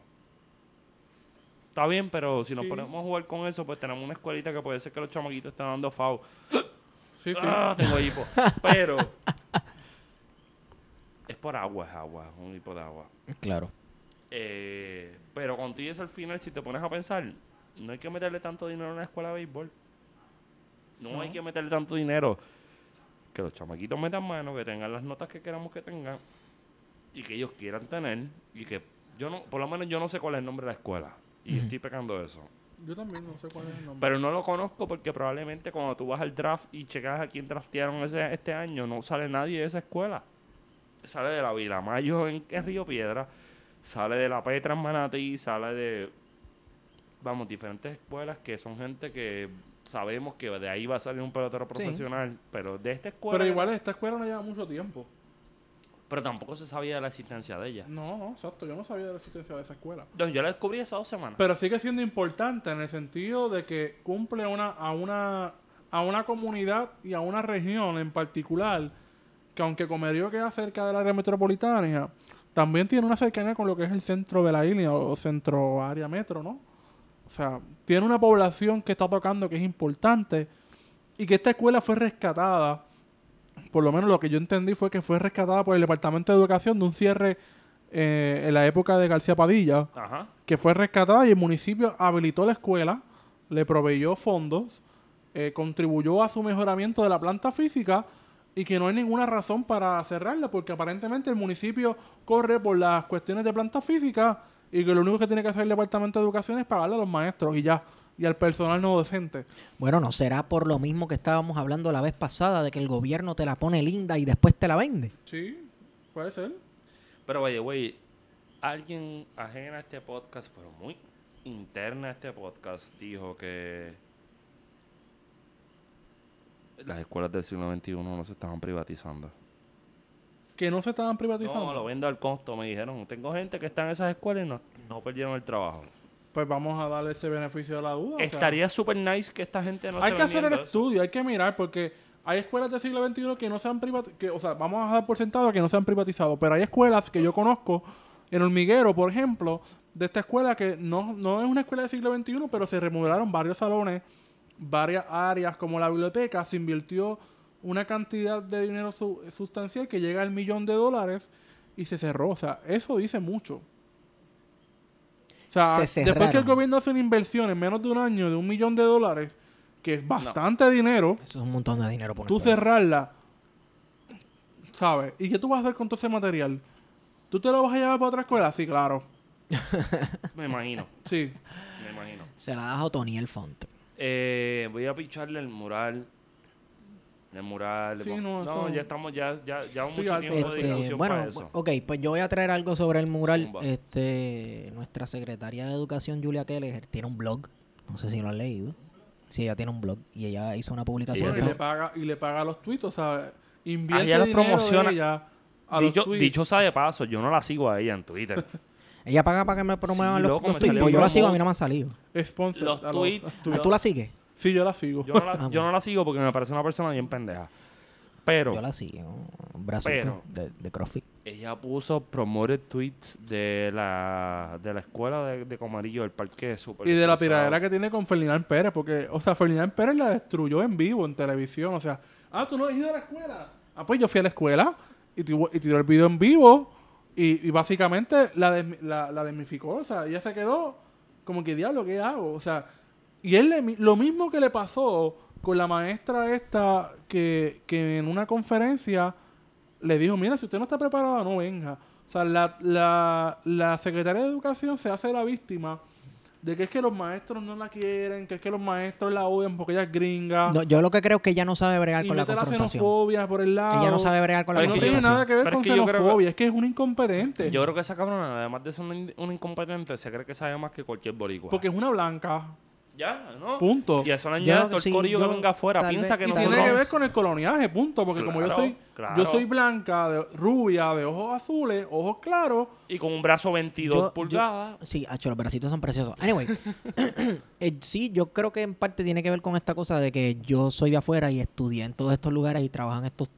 Está bien, pero si nos Sí. ponemos a jugar con eso, pues tenemos una escuelita que puede ser que los chamaquitos estén dando FAO. Sí, sí. Ah, tengo hipo. Pero es por agua, es agua, es un hipo de agua. Claro. Eh, pero contigo eso al final, si te pones a pensar, no hay que meterle tanto dinero a una escuela de béisbol. No, hay que meterle tanto dinero. Que los chamaquitos metan mano, que tengan las notas que queramos que tengan y que ellos quieran tener. Y que yo no, por lo menos yo no sé cuál es el nombre de la escuela. Y estoy pecando de eso. Yo también no sé cuál es el nombre. Pero no lo conozco porque probablemente cuando tú vas al draft y checas a quién draftearon ese, este año, no sale nadie de esa escuela. Sale de la Vila Mayo en, en Río Piedra, sale de la Petra en Manatí, sale de, vamos, diferentes escuelas que son gente que sabemos que de ahí va a salir un pelotero Sí. profesional, pero de esta escuela... Pero igual esta escuela no lleva mucho tiempo. Pero tampoco se sabía de la existencia de ella. No, no, exacto. Yo no sabía de la existencia de esa escuela. Entonces, yo la descubrí esas dos semanas. Pero sigue siendo importante en el sentido de que cumple una, a, una, a una comunidad y a una región en particular que aunque Comerío queda cerca del área metropolitana, también tiene una cercanía con lo que es el centro de la isla o centro área metro, ¿no? O sea, tiene una población que está tocando que es importante y que esta escuela fue rescatada, por lo menos lo que yo entendí fue que fue rescatada por el Departamento de Educación de un cierre eh, en la época de García Padilla Ajá. que fue rescatada y el municipio habilitó la escuela, le proveyó fondos, eh, contribuyó a su mejoramiento de la planta física y que no hay ninguna razón para cerrarla porque aparentemente el municipio corre por las cuestiones de planta física y que lo único que tiene que hacer el departamento de educación es pagarle a los maestros y ya y al personal no docente. Bueno, no será por lo mismo que estábamos hablando la vez pasada de que el gobierno te la pone linda y después te la vende. Sí, puede ser. Pero, vaya, güey, alguien ajena a este podcast, pero muy, interna a este podcast dijo que las escuelas del siglo XXI no se estaban privatizando. Que no se estaban privatizando. No, lo vendo al costo, me dijeron. Tengo gente que está en esas escuelas y no, no perdieron el trabajo. Pues vamos a darle ese beneficio de la duda. o sea, Estaría súper nice que esta gente no hay que hacer el eso. estudio, hay que mirar, porque hay escuelas del siglo XXI que no se han privatizado, o sea, vamos a dar por sentado que no se han privatizado, pero hay escuelas que yo conozco, en Hormiguero, por ejemplo, de esta escuela que no, no es una escuela del siglo XXI, pero se remodelaron varios salones, varias áreas, como la biblioteca, se invirtió una cantidad de dinero su- sustancial que llega al millón de dólares y se cerró. O sea, eso dice mucho. O sea, Se después que el gobierno hace una inversión en menos de un año de un millón de dólares, que es bastante dinero, Eso es un montón de dinero por tú cerrarla, ¿sabes? ¿Y qué tú vas a hacer con todo ese material? ¿Tú te lo vas a llevar para otra escuela? Sí, claro. Me imagino, Sí. me imagino. Se la das a Otoniel Font. Eh, voy a picharle el mural. El mural. Sí, no, no, eso- ya estamos, ya, ya, ya mucho tiempo de de bueno, para eso. ok, pues yo voy a traer algo sobre el mural. Zumba. Este, nuestra secretaria de Educación, Julia Keller, tiene un blog. No sé si lo han leído. Sí, ella tiene un blog y ella hizo una publicación. Ella y, tiene- le paga, y le paga los tweets, o sea, invierte Ah, ella de promociona. ella a los Dicho, tweets. dicho sea de paso, yo no la sigo a ella en Twitter. Ella paga para que me promuevan Sí, los, loco, los me tweets. Pues yo la sigo, a mí no me han salido. Sponsor los tweets- los ¿Tú la sigues? Sí, yo la sigo. Yo no la, Ah, yo bueno. no la sigo porque me parece una persona bien pendeja. Pero Yo la sigo. Un bracito Pero- de, de CrossFit. ella puso promoted tweets de la, de la escuela de, de Comarillo, del parque super Y de la tiradera que tiene con Ferdinand Pérez, porque, o sea, Ferdinand Pérez la destruyó en vivo, en televisión. O sea, ah, tú no has ido a la escuela. Ah, pues yo fui a la escuela y, tiró el video en vivo y, y básicamente la, desmi- la, la desmificó. O sea, ella se quedó como que, diablo, ¿qué hago? O sea, y él le lo mismo que le pasó con la maestra esta que, que en una conferencia le dijo, mira, si usted no está preparada, no venga. O sea, la, la, la secretaria de Educación se hace la víctima de que es que los maestros no la quieren, que es que los maestros la odian porque ella es gringa. No, yo lo que creo es que ella no sabe bregar y con la mete la confrontación. xenofobia por el lado. Ella no sabe bregar con la Pero no es que yo- tiene confrontación. nada que ver Pero es con que creo que- xenofobia, es que es una incompetente. Yo creo que esa cabrona, además de ser una incompetente, se cree que sabe más que cualquier boricua. porque es una blanca. Ya, ¿no? Punto. Y eso le añade todo el sí, corillo que venga afuera. Piensa que Y nosotros... tiene que ver con el coloniaje, punto. Porque como yo soy claro. yo soy blanca, de, rubia, de ojos azules, ojos claros, Y con un brazo 22 Yo- yo- pulgadas. Sí, hacho, los bracitos son preciosos. Anyway, eh, sí, yo creo que en parte tiene que ver con esta cosa de que yo soy de afuera y estudié en todos estos lugares y trabajo en estos,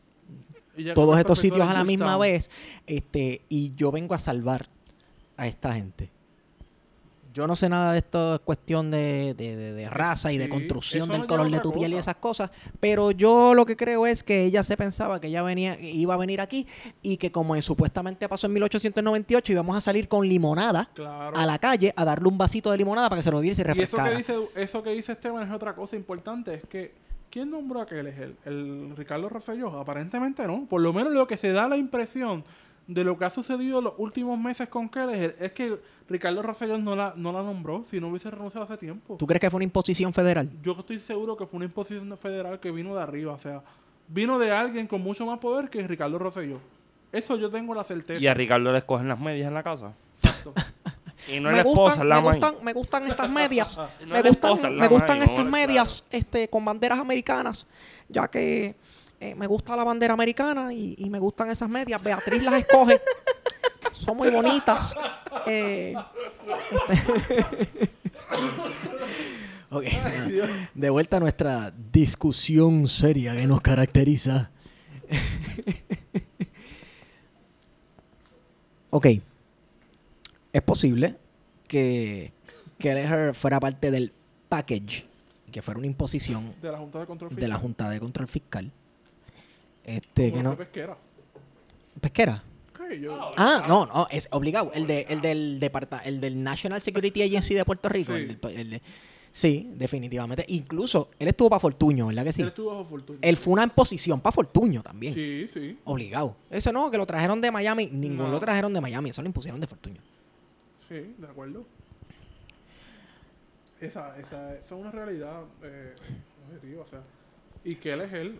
todos estos sitios a la misma vez. Este, y yo vengo a salvar a esta gente. Yo no sé nada de esto, es cuestión de, de- de- de raza y de construcción del color de tu piel y esas cosas, pero yo lo que creo es que ella se pensaba que ella venía, iba a venir aquí y que como supuestamente pasó en 1898 íbamos a salir con limonada Claro. a la calle a darle un vasito de limonada para que se lo bebiera y se Y eso que dice, eso que dice Esteban es otra cosa importante, es que ¿quién nombró a aquel? ¿Es el, el Ricardo Rosselló? Aparentemente no. Por lo menos lo que se da la impresión de lo que ha sucedido los últimos meses con Kelleher es que Ricardo Rosselló no la, no la nombró, si no hubiese renunciado hace tiempo. ¿Tú crees que fue una imposición federal? Yo estoy seguro que fue una imposición federal que vino de arriba, o sea, vino de alguien con mucho más poder que Ricardo Rosselló. Eso yo tengo la certeza. Y a Ricardo le escogen las medias en la casa. Exacto. Y no es me, la esposa, gustan, la me, gustan, me gustan estas medias. No me gustan, esposa, me gustan estas medias este, con banderas americanas, ya que eh, me gusta la bandera americana y, y me gustan esas medias. Beatriz las escoge. Son muy bonitas. Eh, este- Ok, de vuelta a nuestra discusión seria que nos caracteriza. ok. Es posible que Kelleher fuera parte del package, que fuera una imposición De la Junta de Control de la Fiscal. Junta de Control Fiscal. Este, que no. Pesquera. Pesquera. Sí, yo- Ah, no, no, es obligado. El, de, el, del departa, el del National Security Agency de Puerto Rico. Sí. el del- el de- sí, definitivamente. Incluso él estuvo para Fortuño, ¿verdad que sí? Él estuvo bajo Fortuño. Él fue una imposición para Fortuño también. Sí, sí. Obligado. Eso no, que lo trajeron de Miami. Ninguno No. lo trajeron de Miami. Eso lo impusieron de Fortuño. Sí, de acuerdo. Esa, esa, esa es una realidad eh, objetiva, o sea. Y que él es él.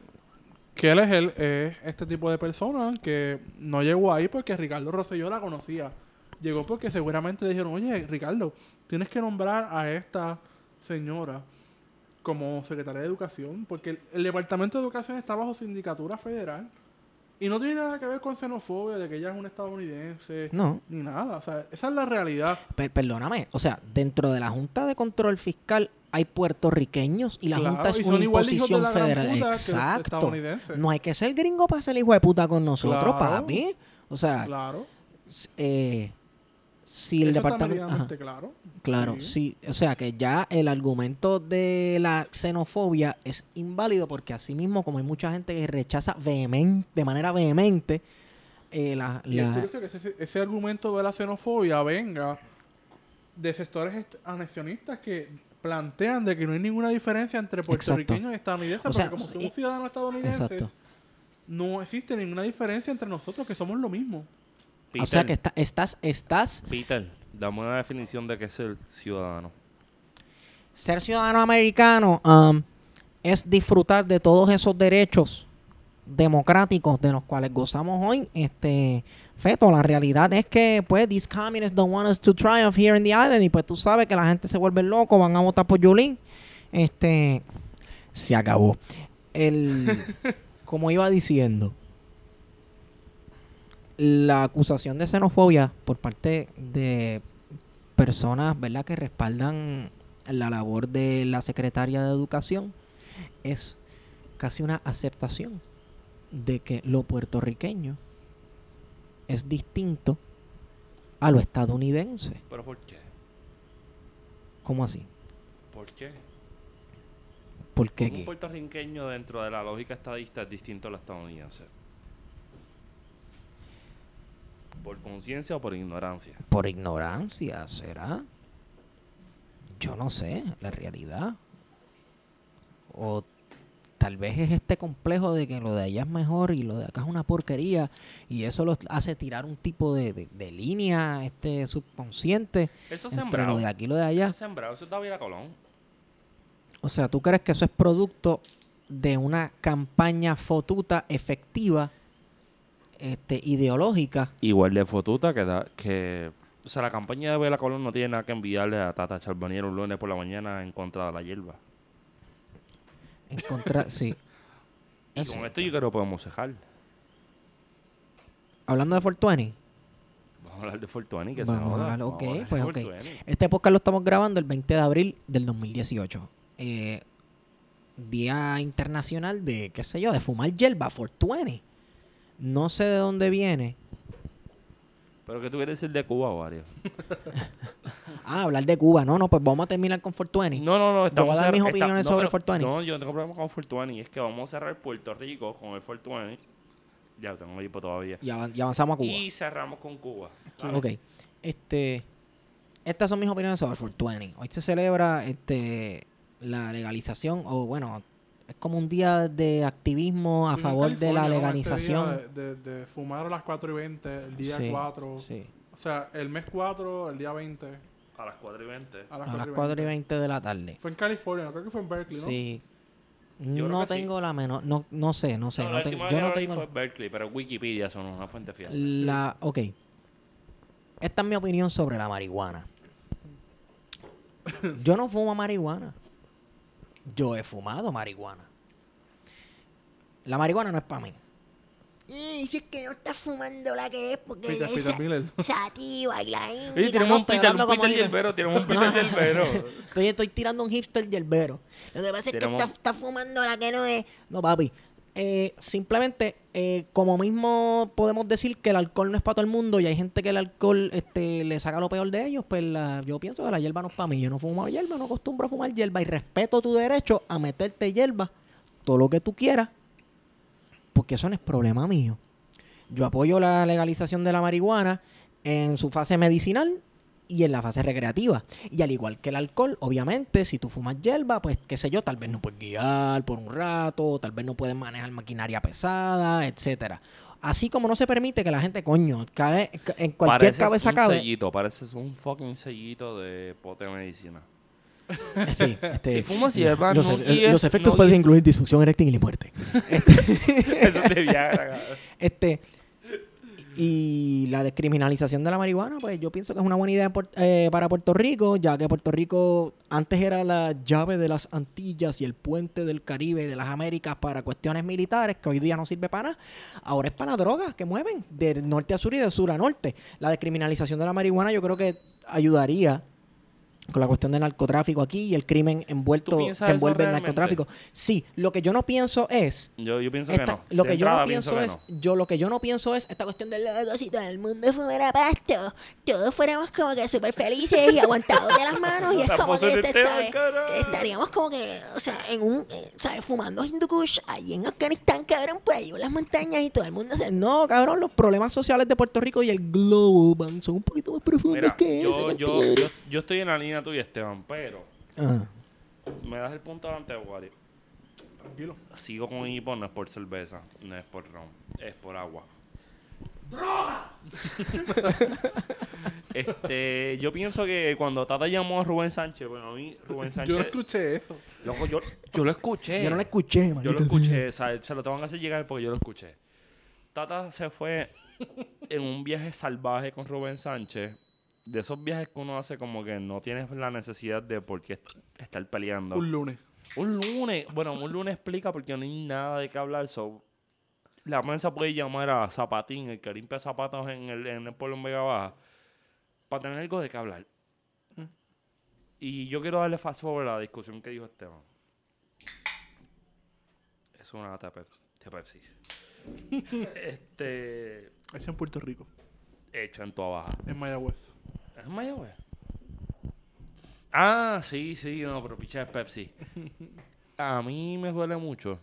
Que él es él, es este tipo de persona que no llegó ahí porque Ricardo Rosselló la conocía. llegó porque seguramente dijeron, oye, Ricardo, tienes que nombrar a esta señora como secretaria de educación, porque el, el departamento de educación está bajo sindicatura federal y no tiene nada que ver con xenofobia de que ella es una estadounidense No. ni nada. O sea, esa es la realidad. Per- perdóname, o sea, dentro de la Junta de Control Fiscal hay puertorriqueños y la Claro, Junta es una imposición federal. Exacto. No hay que ser gringo para ser hijo de puta con nosotros, Claro. papi. O sea, Claro. eh, si el Eso departamento... claro. Claro, Sí. sí. O sea que ya el argumento de la xenofobia es inválido porque así mismo como hay mucha gente que rechaza vehemen- de manera vehemente eh, la... Y es la- curioso que ese, ese argumento de la xenofobia venga de sectores anexionistas que plantean de que no hay ninguna diferencia entre puertorriqueños y estadounidenses, O sea, porque como y- somos ciudadanos estadounidenses, Exacto. no existe ninguna diferencia entre nosotros, que somos lo mismo. o sea que está- estás, estás... Peter, dame una definición de qué es el ciudadano. Ser ciudadano americano um, es disfrutar de todos esos derechos democráticos de los cuales gozamos hoy. Este, Feto, la realidad es que, pues, these communists don't want us to triumph here in the island. Y pues tú sabes que la gente se vuelve loco, van a votar por Yulín. Este, se acabó. El, como iba diciendo, la acusación de xenofobia por parte de personas, ¿verdad?, que respaldan la labor de la secretaria de Educación es casi una aceptación de que lo puertorriqueño es distinto a lo estadounidense. ¿Pero por qué? ¿Cómo así? ¿Por qué? ¿Por qué? Un puertorriqueño dentro de la lógica estadista es distinto al estadounidense. ¿Por conciencia o por ignorancia? Por ignorancia, ¿será? Yo no sé, la realidad. O tal vez es este complejo de que lo de allá es mejor y lo de acá es una porquería y eso los hace tirar un tipo de, de- de línea este subconsciente Eso es entre sembrado. lo de aquí y lo de allá. Eso es sembrado. Eso es David Colón. O sea, ¿tú crees que eso es producto de una campaña fotuta efectiva este, ideológica? Igual de fotuta que da, que... O sea, la campaña de Vela Colón no tiene nada que enviarle a Tata Charboniero un lunes por la mañana en contra de la hierba. Contra, sí. Y con esto yo creo que podemos cejar. Hablando de 420, Vamos a hablar de Fortuny, que Vamos se a hablar, ok, a pues, ok. Este podcast lo estamos grabando el 20 de abril del 2018. Eh, Día Internacional de, qué sé yo, de fumar hierba, 420. No sé de dónde viene. ¿Pero qué tú quieres decir de Cuba, varios? Ah, hablar de Cuba. No, no, pues vamos a terminar con 420. No, no, no. Yo voy a dar mis opiniones no, sobre pero- 420. No, yo no tengo problema con Fortuny. Es que vamos a cerrar Puerto Rico con el Fortuny. Ya tengo equipo todavía. Y, avan- y avanzamos a Cuba. Y cerramos con Cuba. Ok. Este, estas son mis opiniones sobre 420. Hoy se celebra este, la legalización, o bueno, es como un día de activismo a favor de la ¿no? legalización. Este de, de- de fumar a las 4 y 20, el día Sí, 4. sí. O sea, el mes 4, el día 20, A las 4 y 20. a las, A 4, las y 4 y 20. 20 de la tarde. Fue en California, creo que fue en Berkeley, ¿no? Sí. creo No que sí. tengo la menor, no, no sé, no sé. No, no la tengo- última yo no tengo. fue Berkeley, pero Wikipedia son una fuente fiable. La, ok. Esta es mi opinión sobre la marihuana. Yo no fumo marihuana. Yo he fumado marihuana. La marihuana no es para mí. Y si es que no estás fumando la que es porque Peter, esa, Peter Miller. sativa y la Oye, indica. tenemos un estoy Peter, un. Yerbero, tenemos un Peter Yerbero. Estoy, estoy tirando un hipster yerbero. Lo que pasa es que estás estás fumando la que no es. No, papi. Eh, simplemente, eh, como mismo podemos decir que el alcohol no es para todo el mundo y hay gente que el alcohol este, le saca lo peor de ellos, pues yo pienso que la hierba no es para mí. Yo no fumo hierba, no acostumbro a fumar hierba y respeto tu derecho a meterte hierba todo lo que tú quieras, porque eso no es problema mío. Yo apoyo la legalización de la marihuana en su fase medicinal y en la fase recreativa. Y al igual que el alcohol, obviamente, si tú fumas hierba, pues qué sé yo, tal vez no puedes guiar por un rato, tal vez no puedes manejar maquinaria pesada, etcétera. Así como no se permite que la gente, coño, cae ca- en cualquier Pareces cabeza un cabe. sellito, pareces un fucking sellito de pote medicina. Sí, este, Si fumas hierba, los, no e- guíes, los efectos no pueden guíes. incluir disfunción erectil y muerte. Eso es de Viagra. Este, Y la descriminalización de la marihuana, pues yo pienso que es una buena idea eh, para Puerto Rico, ya que Puerto Rico antes era la llave de las Antillas y el puente del Caribe de las Américas para cuestiones militares, que hoy día no sirve para nada. Ahora es para las drogas que mueven de norte a sur y de sur a norte. La descriminalización de la marihuana yo creo que ayudaría con la cuestión del narcotráfico aquí y el crimen envuelto ¿Tú que envuelve el narcotráfico. Sí, lo que yo no pienso es Yo, yo pienso esta- que no. lo De que yo no entrada pienso es, que yo lo que yo no pienso es esta cuestión del Luego, si todo el mundo fumara pasto, todos fuéramos como que súper felices y aguantados de las manos. Y es como que, este, ¿sabes? carajo. Estaríamos como que, o sea, en un, eh, ¿sabes? Fumando Hindu Kush ahí en Afganistán, cabrón, por ahí en las montañas y todo el mundo se... No, cabrón, los problemas sociales de Puerto Rico y el globo son un poquito más profundos Mira, que eso. yo, yo, cantillo. yo, yo estoy en la línea tuya, Esteban, pero Ajá. me das el punto delante, Wally. Tranquilo. Sigo con hipo, no es por cerveza, no es por ron, es por agua. este, yo pienso que cuando Tata llamó a Rubén Sánchez, bueno, a mí Rubén Sánchez, Yo no escuché eso. loco, yo, yo lo escuché. Yo no lo escuché, Yo lo escuché, o sea, se lo tengo que hacer llegar porque yo lo escuché. Tata se fue en un viaje salvaje con Rubén Sánchez. De esos viajes que uno hace como que no tienes la necesidad de por qué est- estar peleando. Un lunes. Un lunes, bueno, un lunes explica porque no hay nada de qué hablar. So, la prensa puede llamar a Zapatín, el que limpia zapatos en el, en el pueblo en Vega Baja, para tener algo de qué hablar. Y yo quiero darle fast forward a la discusión que dijo Esteban. Es una lata de Pep- de Pepsi. este. Hecho en Puerto Rico. Hecho en tu baja. En Mayagüez. ¿Es Mayagüez? Ah, sí, sí, no, pero picha es Pepsi. A mí me duele mucho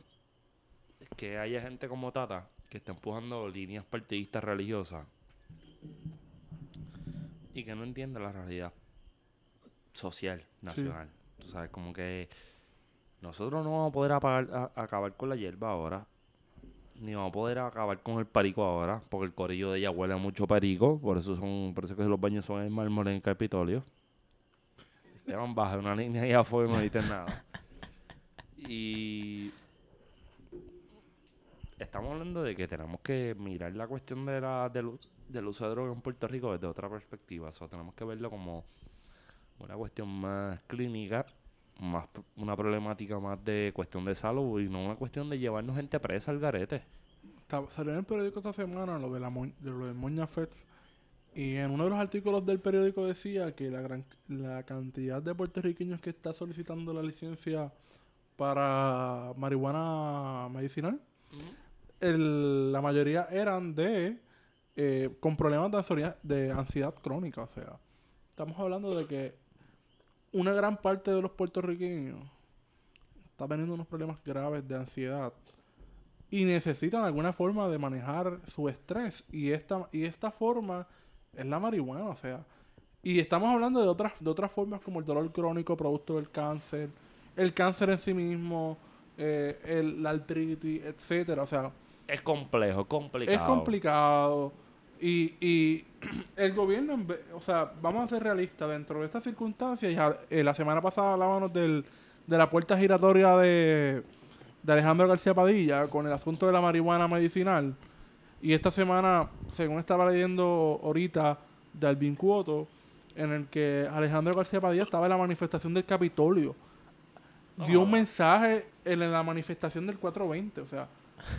que haya gente como Tata que está empujando líneas partidistas religiosas y que no entiende la realidad social, nacional. Tú sabes, como que nosotros no vamos a poder apagar- a- acabar con la hierba ahora. Ni vamos a poder acabar con el perico ahora, porque el corillo de ella huele mucho perico, por eso son, por eso que los baños son en mármol en el Capitolio. Esteban baja una línea y afuera y no dices nada. Y estamos hablando de que tenemos que mirar la cuestión de la, del, uso de droga en Puerto Rico desde otra perspectiva. O sea, tenemos que verlo como una cuestión más clínica, más una problemática más de cuestión de salud y no una cuestión de llevarnos gente presa al garete. Salió en el periódico esta semana lo de, la Mo- de lo de Moña Fest. Y en uno de los artículos del periódico decía que la, gran, la cantidad de puertorriqueños que está solicitando la licencia para marihuana medicinal, el- la mayoría eran de eh, con problemas de ansiedad, de ansiedad crónica. O sea, estamos hablando de que una gran parte de los puertorriqueños está teniendo unos problemas graves de ansiedad y necesitan alguna forma de manejar su estrés. Y esta y esta forma es la marihuana, o sea, y estamos hablando de otras de otras formas como el dolor crónico producto del cáncer, el cáncer en sí mismo, eh, el, la artritis, etcétera, o sea, Es complejo, complicado. es complicado y, y el gobierno, o sea, vamos a ser realistas dentro de estas circunstancias. Ya, eh, la semana pasada hablábamos del, de la puerta giratoria de, de Alejandro García Padilla con el asunto de la marihuana medicinal. Y esta semana, según estaba leyendo ahorita de Alvin Cuoto, en el que Alejandro García Padilla estaba en la manifestación del Capitolio. Dio un Oh. mensaje en la manifestación del 420. O sea,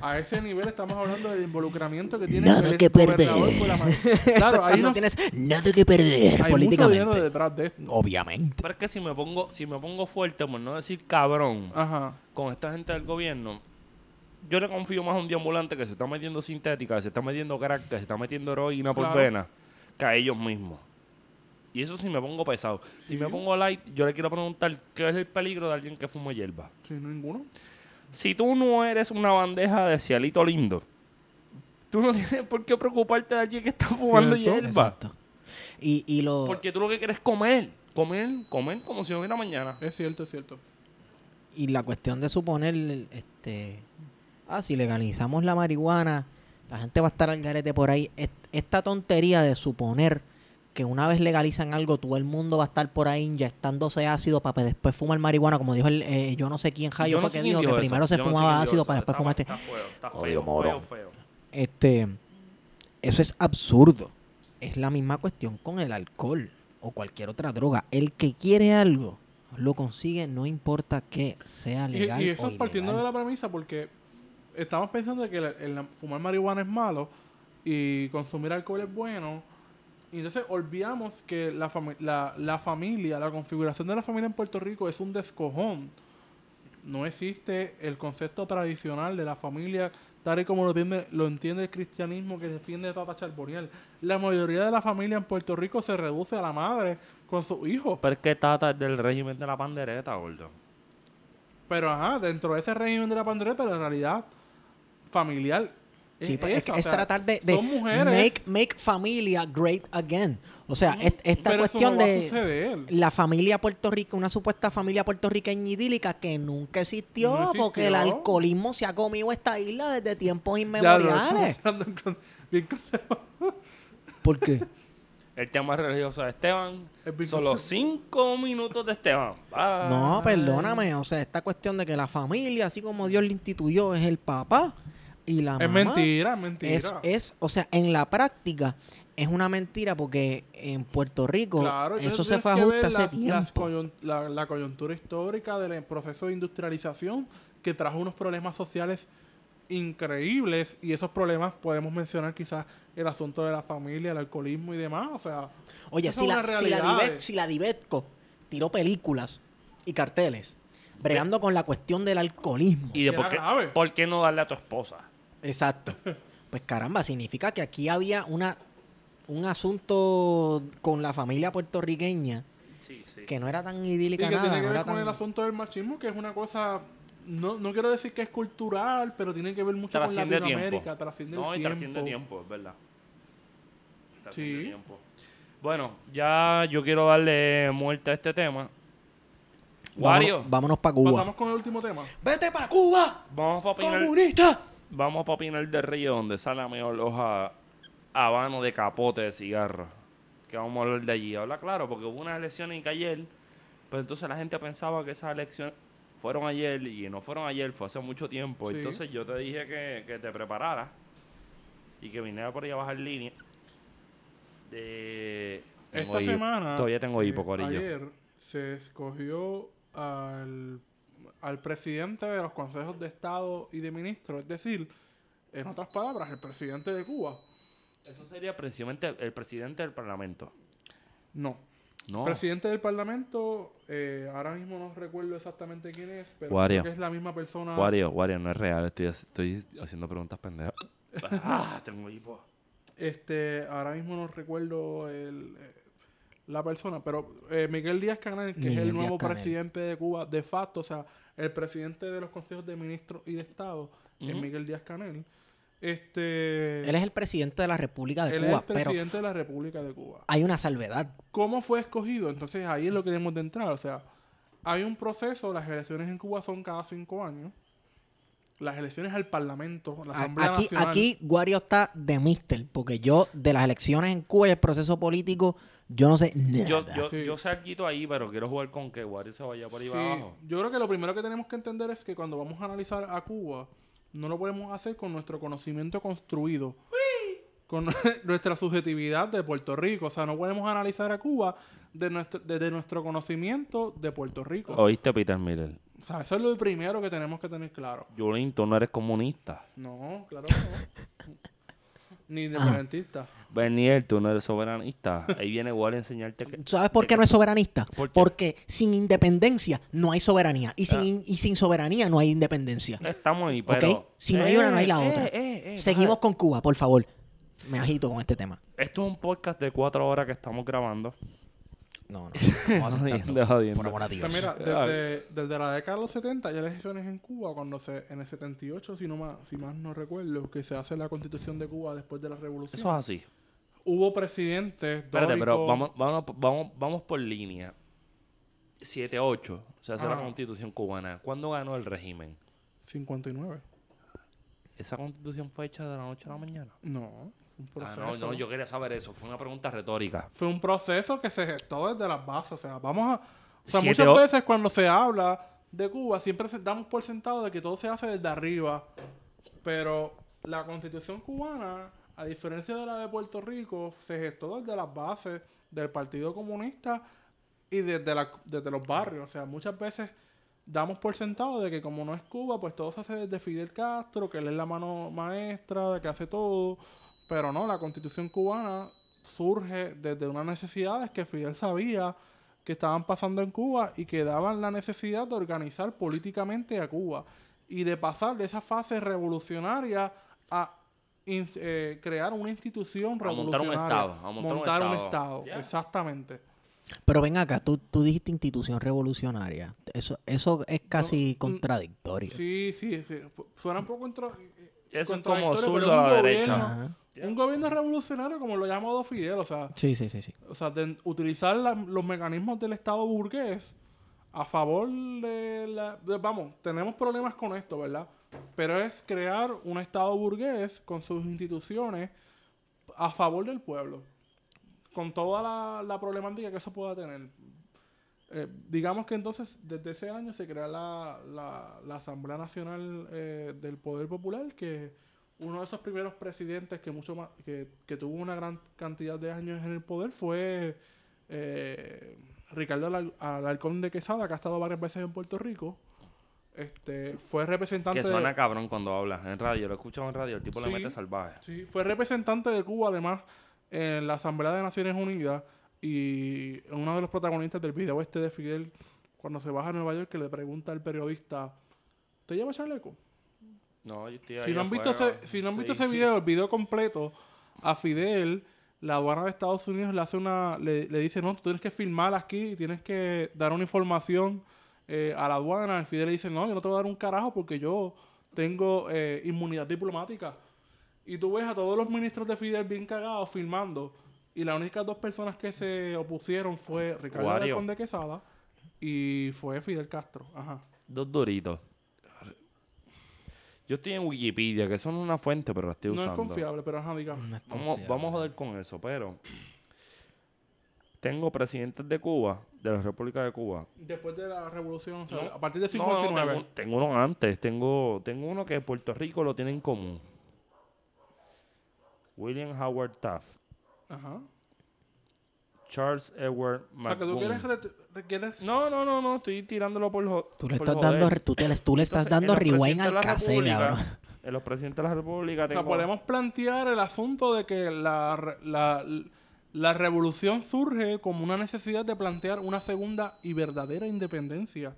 a ese nivel estamos hablando del involucramiento que tiene Nada el que gobernador perder. la Claro, unos- tienes Nada que perder hay mucho dinero políticamente. detrás de esto. Obviamente. Pero es que si me pongo, si me pongo fuerte, por no decir cabrón, Ajá. con esta gente del gobierno, yo le confío más a un deambulante que se está metiendo sintética, que se está metiendo crack, que se está metiendo heroína por Claro. vena, que a ellos mismos. Y eso sí me pongo pesado. Si Sí. me pongo light, yo le quiero preguntar qué es el peligro de alguien que fuma hierba. Sin ninguno. Si tú no eres una bandeja de cielito lindo, tú no tienes por qué preocuparte de alguien que está fumando Cierto. hierba. Exacto. Y, y lo... Porque tú lo que quieres es comer. Comer, comer como si no hubiera mañana. Es cierto, es cierto. y la cuestión de suponer, este, ah, si legalizamos la marihuana, la gente va a estar al garete por ahí. Es- Esta tontería de suponer que una vez legalizan algo, todo el mundo va a estar por ahí inyectándose ácido para después fumar marihuana, como dijo el, eh, yo no sé quién Jayo no fue que dijo que eso. primero se Yo fumaba ácido eso. para después feo, está Odio feo, morón. feo, feo. Este, eso es absurdo. Es la misma cuestión con el alcohol o cualquier otra droga. El que quiere algo lo consigue, no importa que sea Y, legal y eso o es partiendo de la premisa porque estamos pensando que el- el fumar marihuana es malo y consumir alcohol es bueno. Y entonces olvidamos que la, fami- la, la familia, la configuración de la familia en Puerto Rico es un descojón. No existe el concepto tradicional de la familia tal y como lo entiende, lo entiende el cristianismo que defiende Tata Charboniel. La mayoría de la familia en Puerto Rico se reduce a la madre con sus hijos. Pero es que Tata es del régimen de la pandereta, gordo. Pero ajá, dentro de ese régimen de la pandereta, la realidad familiar Sí, pues, es, esa, tratar de, de son mujeres, make, make familia great again. O sea, es- esta pero eso cuestión no de la familia puertorriqueña, una supuesta familia puertorriqueña idílica que nunca existió, No porque el alcoholismo se ha comido esta isla desde tiempos Ya inmemoriales. bien conservador. ¿Por qué? El tema religioso de Esteban. Los cinco minutos de Esteban. Bye. No, perdóname, o sea, esta cuestión de que la familia, así como Dios le instituyó, es el papá y la Es mamá. mentira, es mentira. Es, es, o sea, en la práctica es una mentira porque en Puerto Rico Claro, eso se fue a tienes que ajuste ver hace las- las tiempo. coyun- la, la coyuntura histórica del proceso de industrialización que trajo unos problemas sociales increíbles y esos problemas podemos mencionar quizás el asunto de la familia, el alcoholismo y demás, o sea, Oye, si la, si, la realidades. Divet- si la Divetco tiró películas y carteles bregando con la cuestión del alcoholismo. ¿Y de por qué, por qué no darle a tu esposa? Exacto. Pues caramba, significa que aquí había una un asunto con la familia puertorriqueña Sí, sí. que no era tan Y idílica que nada. tiene que no ver era con tan- el asunto del machismo, que es una cosa, no, no quiero decir que es cultural, pero tiene que ver mucho con Latinoamérica, tiempo. trasciende No, el y tiempo. trasciende tiempo, es verdad. Trasciende Sí. tiempo. Bueno, ya yo quiero darle muerte a este tema. Wario, Vámonos, vámonos para Cuba. Pasamos con el último tema. ¡Vete para Cuba! vamos para ¡Comunista! Vamos pa' opinar del río donde sale la mejor hoja habano de capote de cigarro. Que vamos a hablar de allí. Habla claro, porque hubo unas elecciones que ayer, pero entonces la gente pensaba que esas elecciones fueron ayer y no fueron ayer, fue hace mucho tiempo. Sí. Entonces yo te dije que, que te prepararas y que viniera por ahí a bajar línea. De... Esta hipo. semana, Todavía tengo hipo, eh, ayer, se escogió al, al presidente de los consejos de Estado y de ministros, es decir, en otras palabras, el presidente de Cuba. Eso sería precisamente el presidente del parlamento. No. No. Presidente del Parlamento, eh, ahora mismo no recuerdo exactamente quién es, pero Wario. creo que es la misma persona. Wario, Wario, no es real. Estoy, estoy haciendo preguntas pendejas. ah, tengo hipo. Este, ahora mismo no recuerdo el, eh, la persona, pero eh, Miguel Díaz Canel, que es el nuevo presidente de Cuba, de facto, o sea, el presidente de los consejos de ministros y de Estado, es Ujú. Miguel Díaz Canel. Este, Él es el presidente de la República de él es Cuba, el pero presidente de la República de Cuba. hay una salvedad. ¿Cómo fue escogido? Entonces ahí es lo que debemos de entrar. O sea, hay un proceso, las elecciones en Cuba son cada cinco años. Las elecciones al Parlamento, la Asamblea Aquí, Nacional. aquí Wario está de mister, porque yo de las elecciones en Cuba y el proceso político, yo no sé nada. Yo, yo, Sí. yo sé algo ahí, pero quiero jugar con que Wario se vaya por ahí Sí, para abajo. yo creo que lo primero que tenemos que entender es que cuando vamos a analizar a Cuba, no lo podemos hacer con nuestro conocimiento construido. Con nuestra subjetividad de Puerto Rico. O sea, no podemos analizar a Cuba de nuestro, desde nuestro conocimiento de Puerto Rico. Oíste, Peter Miller. O sea, eso es lo primero que tenemos que tener claro. Julín, tú no eres comunista. No, claro que no. Ni independentista. Bernier, tú no eres soberanista. Ahí viene a enseñarte que... ¿Sabes por qué no es soberanista? ¿Por qué? Porque sin independencia no hay soberanía. Y sin, Ah. in- y sin soberanía no hay independencia. Estamos ahí, ¿Ok? pero... Si no hay una, no hay la Eh, otra. eh, eh, Seguimos con Cuba, por favor. Me agito con este tema. Esto es un podcast de cuatro horas que estamos grabando. No, no. no jodiendo. Por amor a Dios. Pues mira, desde, desde la década de los 70 hay elecciones en Cuba, cuando se, en el 78, si no más, si más no recuerdo, que se hace la constitución de Cuba después de la revolución. Eso es así. Hubo presidentes, Espérate, pero vamos, vamos, vamos, vamos por línea. 7-8 se hace la Ah. constitución cubana. ¿Cuándo ganó el régimen? 59. ¿Esa constitución fue hecha de la noche a la mañana? No, Ah, no, no, yo quería saber eso. Fue una pregunta retórica. Fue un proceso que se gestó desde las bases. O sea, vamos a... O sea, Siete muchas o- veces cuando se habla de Cuba, siempre se- damos por sentado de que todo se hace desde arriba. Pero la constitución cubana a diferencia de la de Puerto Rico, se gestó desde las bases del Partido Comunista y desde, la- desde los barrios. O sea, muchas veces damos por sentado de que como no es Cuba, pues todo se hace desde Fidel Castro, que él es la mano maestra, de que hace todo. Pero no, la constitución cubana surge desde unas necesidades que Fidel sabía que estaban pasando en Cuba y que daban la necesidad de organizar políticamente a Cuba y de pasar de esa fase revolucionaria a in- eh, crear una institución A montar un revolucionaria. estado, a montar un estado. Exactamente. Pero ven acá, tú, tú dijiste institución revolucionaria. Eso, eso es casi mm, contradictorio. Sí, sí, sí. Suena un poco intro- Eso es como contradictorio, zurdo a la derecha. gobierno- Un gobierno revolucionario como lo ha llamado Fidel, o sea, Sí, sí, sí, sí. o sea, de utilizar la- los mecanismos del Estado burgués a favor de la... de- vamos, tenemos problemas con esto, ¿verdad? Pero es crear un Estado burgués con sus instituciones a favor del pueblo, con toda la, la problemática que eso pueda tener. Eh, digamos que entonces desde ese año se crea la, la- la Asamblea Nacional eh, del Poder Popular, que uno de esos primeros presidentes que mucho más, que, que tuvo una gran cantidad de años en el poder fue eh, Ricardo Alar- Alarcón de Quesada, que ha estado varias veces en Puerto Rico. Este, fue representante Que de- suena cabrón cuando hablas en radio. Lo escucho en radio. El tipo Sí. le mete salvaje. Sí, fue representante de Cuba además en la Asamblea de Naciones Unidas y uno de los protagonistas del video este de Fidel cuando se baja a Nueva York que le pregunta al periodista ¿te lleva chaleco? No, yo estoy Si no han visto ese, si no han visto Sí. ese video, el video completo a Fidel, la aduana de Estados Unidos le hace una, le, le dice, no, tú tienes que filmar aquí y tienes que dar una información eh, a la aduana. Y Fidel le dice, no, yo no te voy a dar un carajo porque yo tengo eh, inmunidad diplomática. Y tú ves a todos los ministros de Fidel bien cagados filmando. Y las únicas dos personas que se opusieron fue Ricardo Wario. Alarcón de Quesada y fue Fidel Castro. Ajá. Dos doritos. Yo estoy en Wikipedia, que son una fuente, pero la estoy No es usando. confiable, pero ajá, digamos. No es Vamos, confiable. vamos a joder con eso, pero tengo presidentes de Cuba, de la República de Cuba. Después de la revolución, o sea, No, a partir de No, no, 59. tengo, tengo uno antes. Tengo, tengo uno que Puerto Rico lo tiene en común. William Howard Taft. Ajá. Charles Edward O sea, que tú quieres, No, no, no, no. Estoy tirándolo por jo- Tú le por estás joder. dando, tú, te, tú le estás Entonces, dando en los rewind al cassette, cabrón. En los presidentes de la República O sea, tengo... podemos plantear el asunto de que la, la, la revolución surge como una necesidad de plantear una segunda y verdadera independencia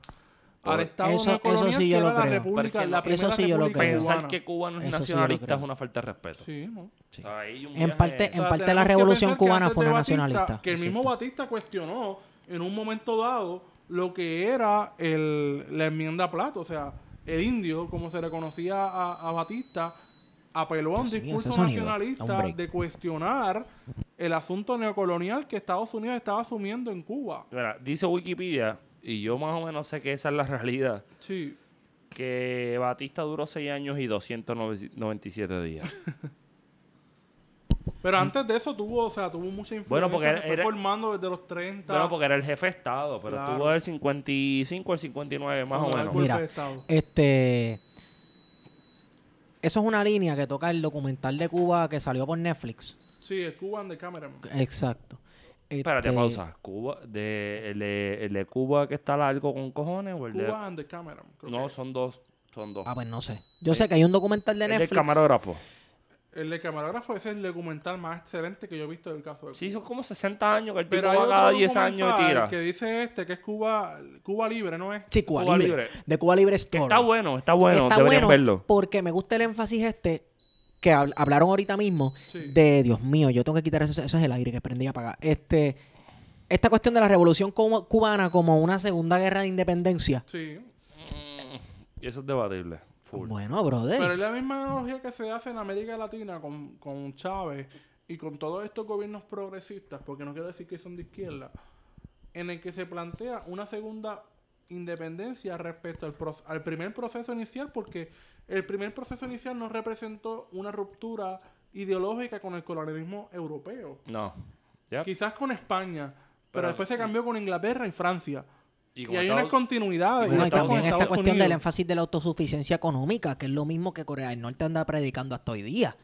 al Estado Eso- eso sí que yo lo creo. República, la eso sí yo lo creo. Pensar que Cuba no es Eso sí nacionalista creo. es una falta de respeto. Sí, ¿no? Sí. En parte- O sea, En parte la revolución cubana fue una Batista, nacionalista, Que el mismo. Batista cuestionó en un momento dado lo que era el, la enmienda Plato. O sea, el indio, como se le conocía a, a Batista, apeló a un discurso sonido, nacionalista de cuestionar el asunto neocolonial que Estados Unidos estaba asumiendo en Cuba. Mira, dice Wikipedia, y yo más o menos sé que esa es la realidad, Sí. que Batista duró 6 años y 297 días. Pero antes de eso tuvo, o sea, tuvo mucha influencia. Bueno, porque se fue era- formando desde los 30. bueno, porque era el jefe de Estado, pero Claro. estuvo del 55 al 59, más o cuando el menos. Mira, de Estado. Este. Eso es una línea que toca el documental de Cuba que salió por Netflix. Sí, el Cuban de Cameron. Exacto. Espérate, Este, pausa. Cuba, de, el, de, el de Cuba que está largo con cojones o el de... Cuban de Cameron. creo No, que. son dos. Son dos. Ah, pues no sé. Yo sé que hay un documental de el del Netflix. camarógrafo. El de camarógrafo ese es el documental más excelente que yo he visto del caso de Sí, son como 60 años que el tipo va cada 10 años y tira. que dice este, que es Cuba, Cuba Libre, ¿no es? Sí, Cuba, Cuba Libre. Libre. De Cuba Libre Que Story. está bueno, está bueno. Está deberían bueno verlo. porque me gusta el énfasis este que hab- hablaron ahorita mismo Sí. de Dios mío, yo tengo que quitar eso, eso es el aire que prendí y apagar. Este, esta cuestión de la revolución como- cubana como una segunda guerra de independencia. Sí. Y eso es debatible. Full. Bueno, brother. Pero es la misma analogía que se hace en América Latina con, con Chávez y con todos estos gobiernos progresistas, porque no quiero decir que son de izquierda, en el que se plantea una segunda independencia respecto al, pro- al primer proceso inicial, porque el primer proceso inicial no representó una ruptura ideológica con el colonialismo europeo. No. Quizás con España, pero, Pero- después se cambió con Inglaterra y Francia. Y Y, hay Estados- unas continuidades. Bueno, y también esta Estados cuestión del énfasis de la autosuficiencia económica, que es lo mismo que Corea del Norte anda predicando hasta hoy día.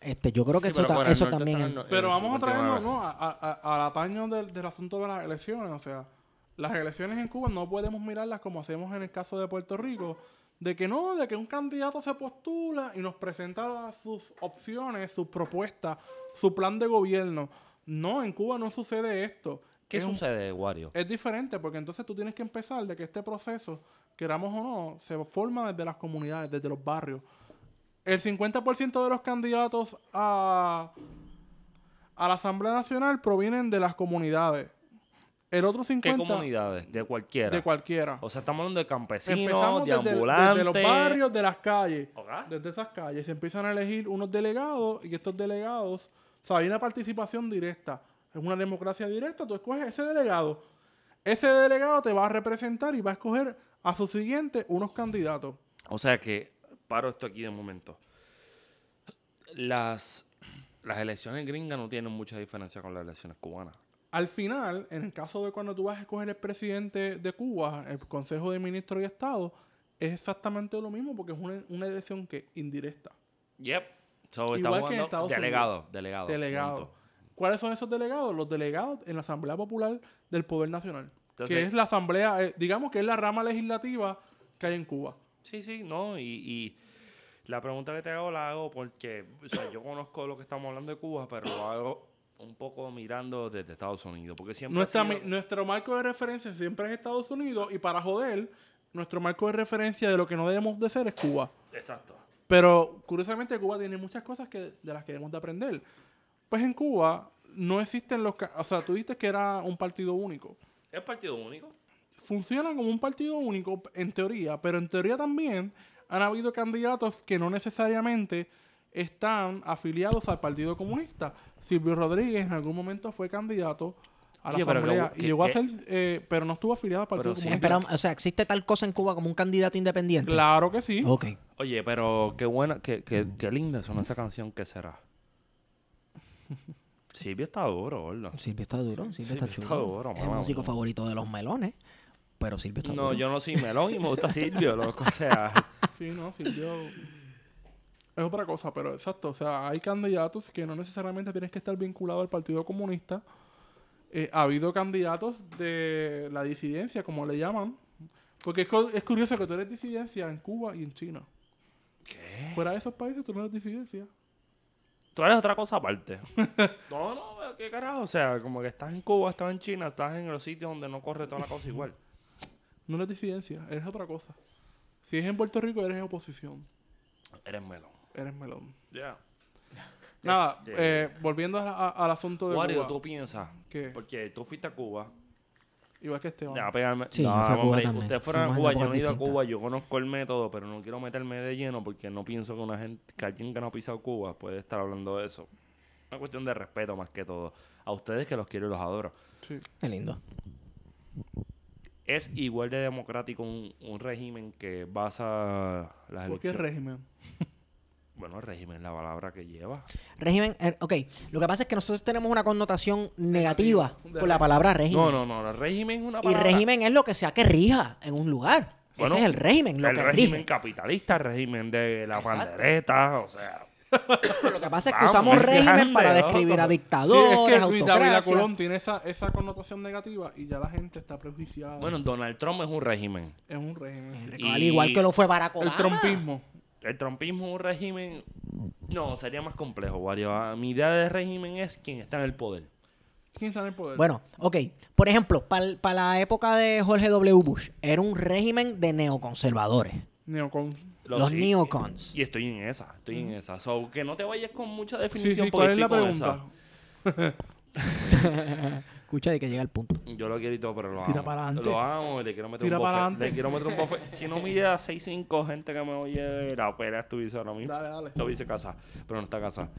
Este, yo creo que Sí, eso, ta- eso también en- Pero el vamos a 59. traernos ¿no? a- a- a- al ataño del, del asunto de las elecciones. O sea, las elecciones en Cuba no podemos mirarlas como hacemos en el caso de Puerto Rico. De que no, de que un candidato se postula y nos presenta sus opciones, sus propuestas, su plan de gobierno. No, en Cuba no sucede esto. ¿Qué Es un- sucede, Wario? es diferente porque entonces tú tienes que empezar de que este proceso, queramos o no, se forma desde las comunidades, desde los barrios. El 50% de los candidatos a, a la Asamblea Nacional provienen de las comunidades. El otro ¿Qué 50% comunidades? De cualquiera. de cualquiera. O sea, estamos hablando de campesinos, Empezamos de desde, ambulantes. desde los barrios, de las calles. Desde esas calles se empiezan a elegir unos delegados y estos delegados, o sea, hay una participación directa. Es una democracia directa, tú escoges ese delegado. Ese delegado te va a representar y va a escoger a su siguiente unos candidatos. O sea que, paro esto aquí de momento. Las, las elecciones gringas no tienen mucha diferencia con las elecciones cubanas. Al final, en el caso de cuando tú vas a escoger el presidente de Cuba, el Consejo de Ministros y Estado, es exactamente lo mismo porque es una, una elección que indirecta. Yep. So, Igual estamos que en Estados delegados, delegados. delegados. punto. ¿Cuáles son esos delegados? Los delegados en la Asamblea Popular del Poder Nacional. Entonces- que es la Asamblea, eh, digamos que es la rama legislativa que hay en Cuba. Sí, sí, no. Y, y la pregunta que te hago la hago porque, o sea, yo conozco lo que estamos hablando de Cuba, pero lo hago un poco mirando desde Estados Unidos. Porque siempre. ha Nuestra, sido- mi- nuestro marco de referencia siempre es Estados Unidos y para joder, nuestro marco de referencia de lo que no debemos de ser es Cuba. Exacto. Pero curiosamente Cuba tiene muchas cosas que, de las que debemos de aprender. Pues en Cuba no existen los... ca- O sea, tú dices que era un partido único. ¿Es partido único? Funciona como un partido único en teoría, pero en teoría también han habido candidatos que no necesariamente están afiliados al Partido Comunista. Silvio Rodríguez en algún momento fue candidato a la Oye, que- Asamblea y que- llegó a ser, eh, pero no estuvo afiliado al Partido Pero sí. Comunista. Pero, o sea, ¿existe tal cosa en Cuba como un candidato independiente? Claro que sí. Ok. Oye, pero qué buena, qué, qué, qué linda suena esa canción, ¿qué será? Silvio está duro, gordo. Silvio está duro, Silvio, Silvio está está chulo. duro, es el músico favorito de los melones, pero Silvio está No, duro. yo no soy melón y me gusta Silvio, loco. O sea, Sí, no, Silvio es otra cosa, pero exacto. O sea, hay candidatos que no necesariamente tienes que estar vinculado al Partido Comunista. Eh, ha habido candidatos de la disidencia, como le llaman. Porque es curioso que tú eres disidencia en Cuba y en China. ¿qué? Fuera de esos países tú no eres disidencia. Tú eres otra cosa aparte. No, no, qué carajo. O sea, como que estás en Cuba, estás en China, estás en los sitios donde no corre toda la cosa igual. No eres disidencia, eres otra cosa. Si es en Puerto Rico, eres oposición. Eres melón. Eres melón. Ya. Nada, eh, volviendo a- a- al asunto de Wario, Cuba. tú piensas. ¿Qué? Porque tú fuiste a Cuba. Igual que Esteban. Ya, pegarme. Sí, no, fui a Cuba también. Ustedes fueron a Cuba, yo no he ido a. Cuba, yo conozco el método, pero no quiero meterme de lleno porque no pienso que una gente, que alguien que no ha pisado Cuba puede estar hablando de eso. Una cuestión de respeto más que todo. A ustedes que los quiero y los adoro. Sí. Qué lindo. Es igual de democrático un, un régimen que basa las ¿Por qué elecciones. régimen? Bueno, régimen, la palabra que lleva. Régimen, eh, ok. Lo que pasa es que nosotros tenemos una connotación negativa De con la palabra régimen. No, no, no, el régimen es una Y palabra. régimen es lo que sea que rija en un lugar. Bueno, Ese es el régimen, lo el que régimen rige. capitalista, el régimen de la Exacto. pandereta, o sea. Lo que pasa es que Vamos, usamos es régimen grande, para describir a Sí, dictadores, es que David autocracias. Colón tiene esa, esa connotación negativa y ya la gente está prejuiciada. Bueno, Donald Trump es un régimen. es un régimen. sí. Y- Al igual que lo fue Barack El Obama. El trumpismo es un régimen. No, sería más complejo, Wario. Ah, Mi idea de régimen es quien está en el poder. ¿Quién está en el poder? Bueno, ok. Por ejemplo, para la época de Jorge W. Bush, era un régimen de neoconservadores. Neocon. Los sí, neocons. Y estoy en esa, estoy en esa. So, que no te vayas con mucha Sí, definición sí, porque ¿cuál es la estoy con pregunta? Escucha de que llega el punto. Yo lo quiero y todo, pero lo Tira amo. pa'lante. Lo amo y le quiero meter Tira un bofe. pa'lante. Le quiero meter un bofe. Si no mide a 6'5 gente que me oye, la pera estuviese ahora mismo. Dale, dale. Estuviese casa, pero no está casa.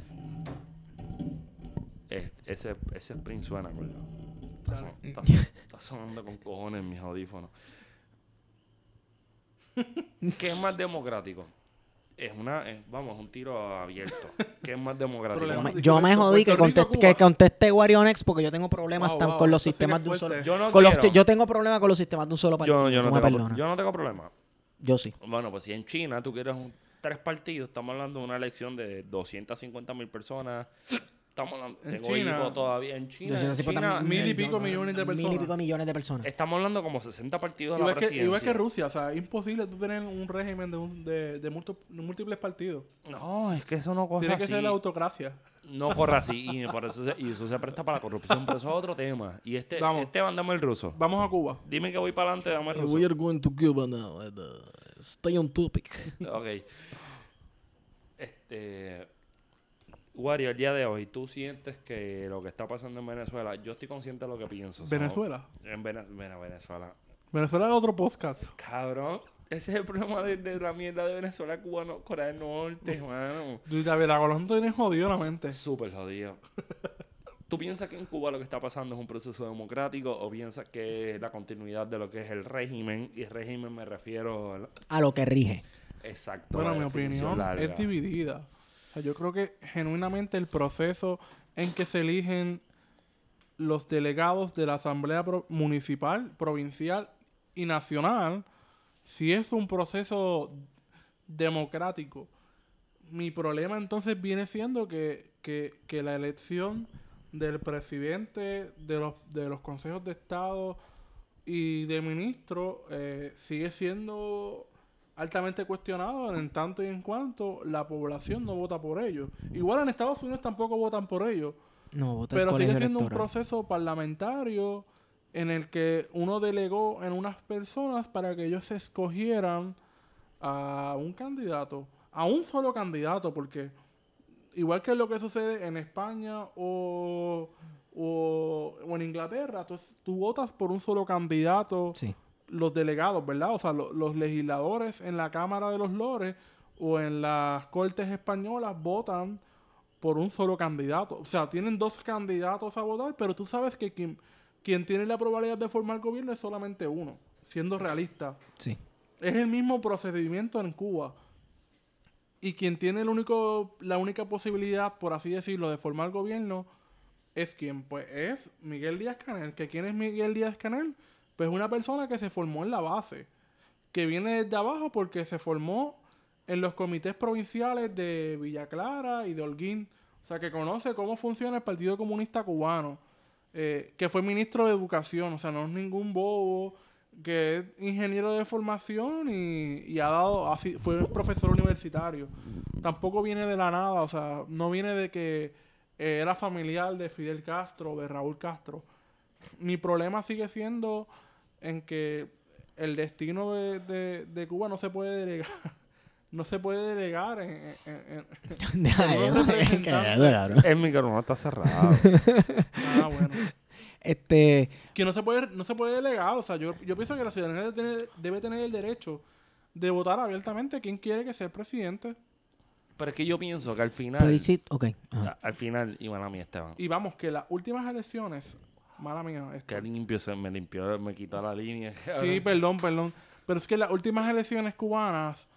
Es- ese, ese sprint suena, coño. Está, son- está son- está sonando con cojones en mis audífonos. ¿Qué es más democrático? Es una, es- vamos, un tiro abierto. ¿Qué es más democrático? Yo me, yo me jodí que, conteste, que conteste Warionex porque yo tengo problemas Wow, tan- wow, con los sistemas de un solo. Yo no con los- yo tengo problemas con los sistemas de un solo partido. yo, no me tengo, yo no tengo problema. Yo sí. Bueno, pues si en China tú quieres un- tres partidos, estamos hablando de una elección de 250 mil personas. Estamos hablando, En tengo China. hipo todavía en China. En mil y pico millones de Mil y personas. pico millones de personas. Estamos hablando como 60 partidos de la Igual que, presidencia. igual que Rusia, o sea, es imposible tú tener un régimen de, un- de, de múltipl- múltiples partidos. No, es que eso no corre Tiene que así. ser la autocracia. No corre así. Y, por eso se, y eso se presta para la corrupción, pero eso es otro tema. Y este, Vamos. Esteban, dame el ruso. Vamos a Cuba. Dime que voy para adelante, dame el ruso. We are going to Cuba now. uh, stay on topic. Ok. Este. Wario, el día de hoy, ¿tú sientes que lo que está pasando en Venezuela, yo estoy consciente de lo que pienso. so- Venezuela. en Vene- Vene- Venezuela. Venezuela es otro podcast. Cabrón, ese es el problema de, de la mierda de Venezuela, Cuba, no, Corea del Norte, hermano. Y David Colón tiene jodido la mente. Súper jodido. ¿Tú piensas que en Cuba lo que está pasando es un proceso democrático o piensas que es la continuidad de lo que es el régimen? Y régimen me refiero... A lo que rige. Exacto. Bueno, la mi opinión larga. es dividida. O sea, yo creo que genuinamente el proceso en que se eligen los delegados de la Asamblea Pro- Municipal, Provincial y Nacional, si es un proceso democrático, mi problema entonces viene siendo que, que- que la elección del presidente de los, de los consejos de Estado y de ministro eh, sigue siendo altamente cuestionado en tanto y en cuanto la población no vota por ellos. Igual en Estados Unidos tampoco votan por ellos, No, vota pero sigue siendo un proceso parlamentario en el que uno delegó en unas personas para que ellos se escogieran a un candidato, a un solo candidato, porque igual que lo que sucede en España o, o, o en Inglaterra, tú, tú votas por un solo candidato Sí. Los delegados, ¿verdad? O sea, lo- los legisladores en la Cámara de los Lores o en las Cortes Españolas votan por un solo candidato. O sea, tienen dos candidatos a votar, pero tú sabes que quien, quien tiene la probabilidad de formar gobierno es solamente uno, siendo realista. Sí. Es el mismo procedimiento en Cuba. Y quien tiene el único, la única posibilidad, por así decirlo, de formar gobierno es quien, pues es Miguel Díaz Canel. ¿Que quién es Miguel Díaz Canel? Pues una persona que se formó en la base, que viene desde abajo porque se formó en los comités provinciales de Villa Clara y de Holguín. O sea, que conoce cómo funciona el Partido Comunista Cubano, eh, que fue ministro de Educación, o sea, no es ningún bobo, que es ingeniero de formación y, y ha dado, fue profesor universitario. Tampoco viene de la nada, o sea, no viene de que era familiar de Fidel Castro, de Raúl Castro. Mi problema sigue siendo en que el destino de, de- de Cuba no se puede delegar. No se puede delegar en, en- en- en-. El micrófono está cerrado. Ah, bueno. Este, que no se puede no se puede delegar o sea yo, yo pienso que la ciudadanía debe tener, debe tener el derecho de votar abiertamente quién quiere que sea el presidente Pero es que yo pienso que al final... pero ajá. a- Al final, y mala mía, Esteban. y vamos que las últimas elecciones mala mía esto. Que limpio se me limpió, me quitó la línea. sí perdón perdón pero es que las últimas elecciones cubanas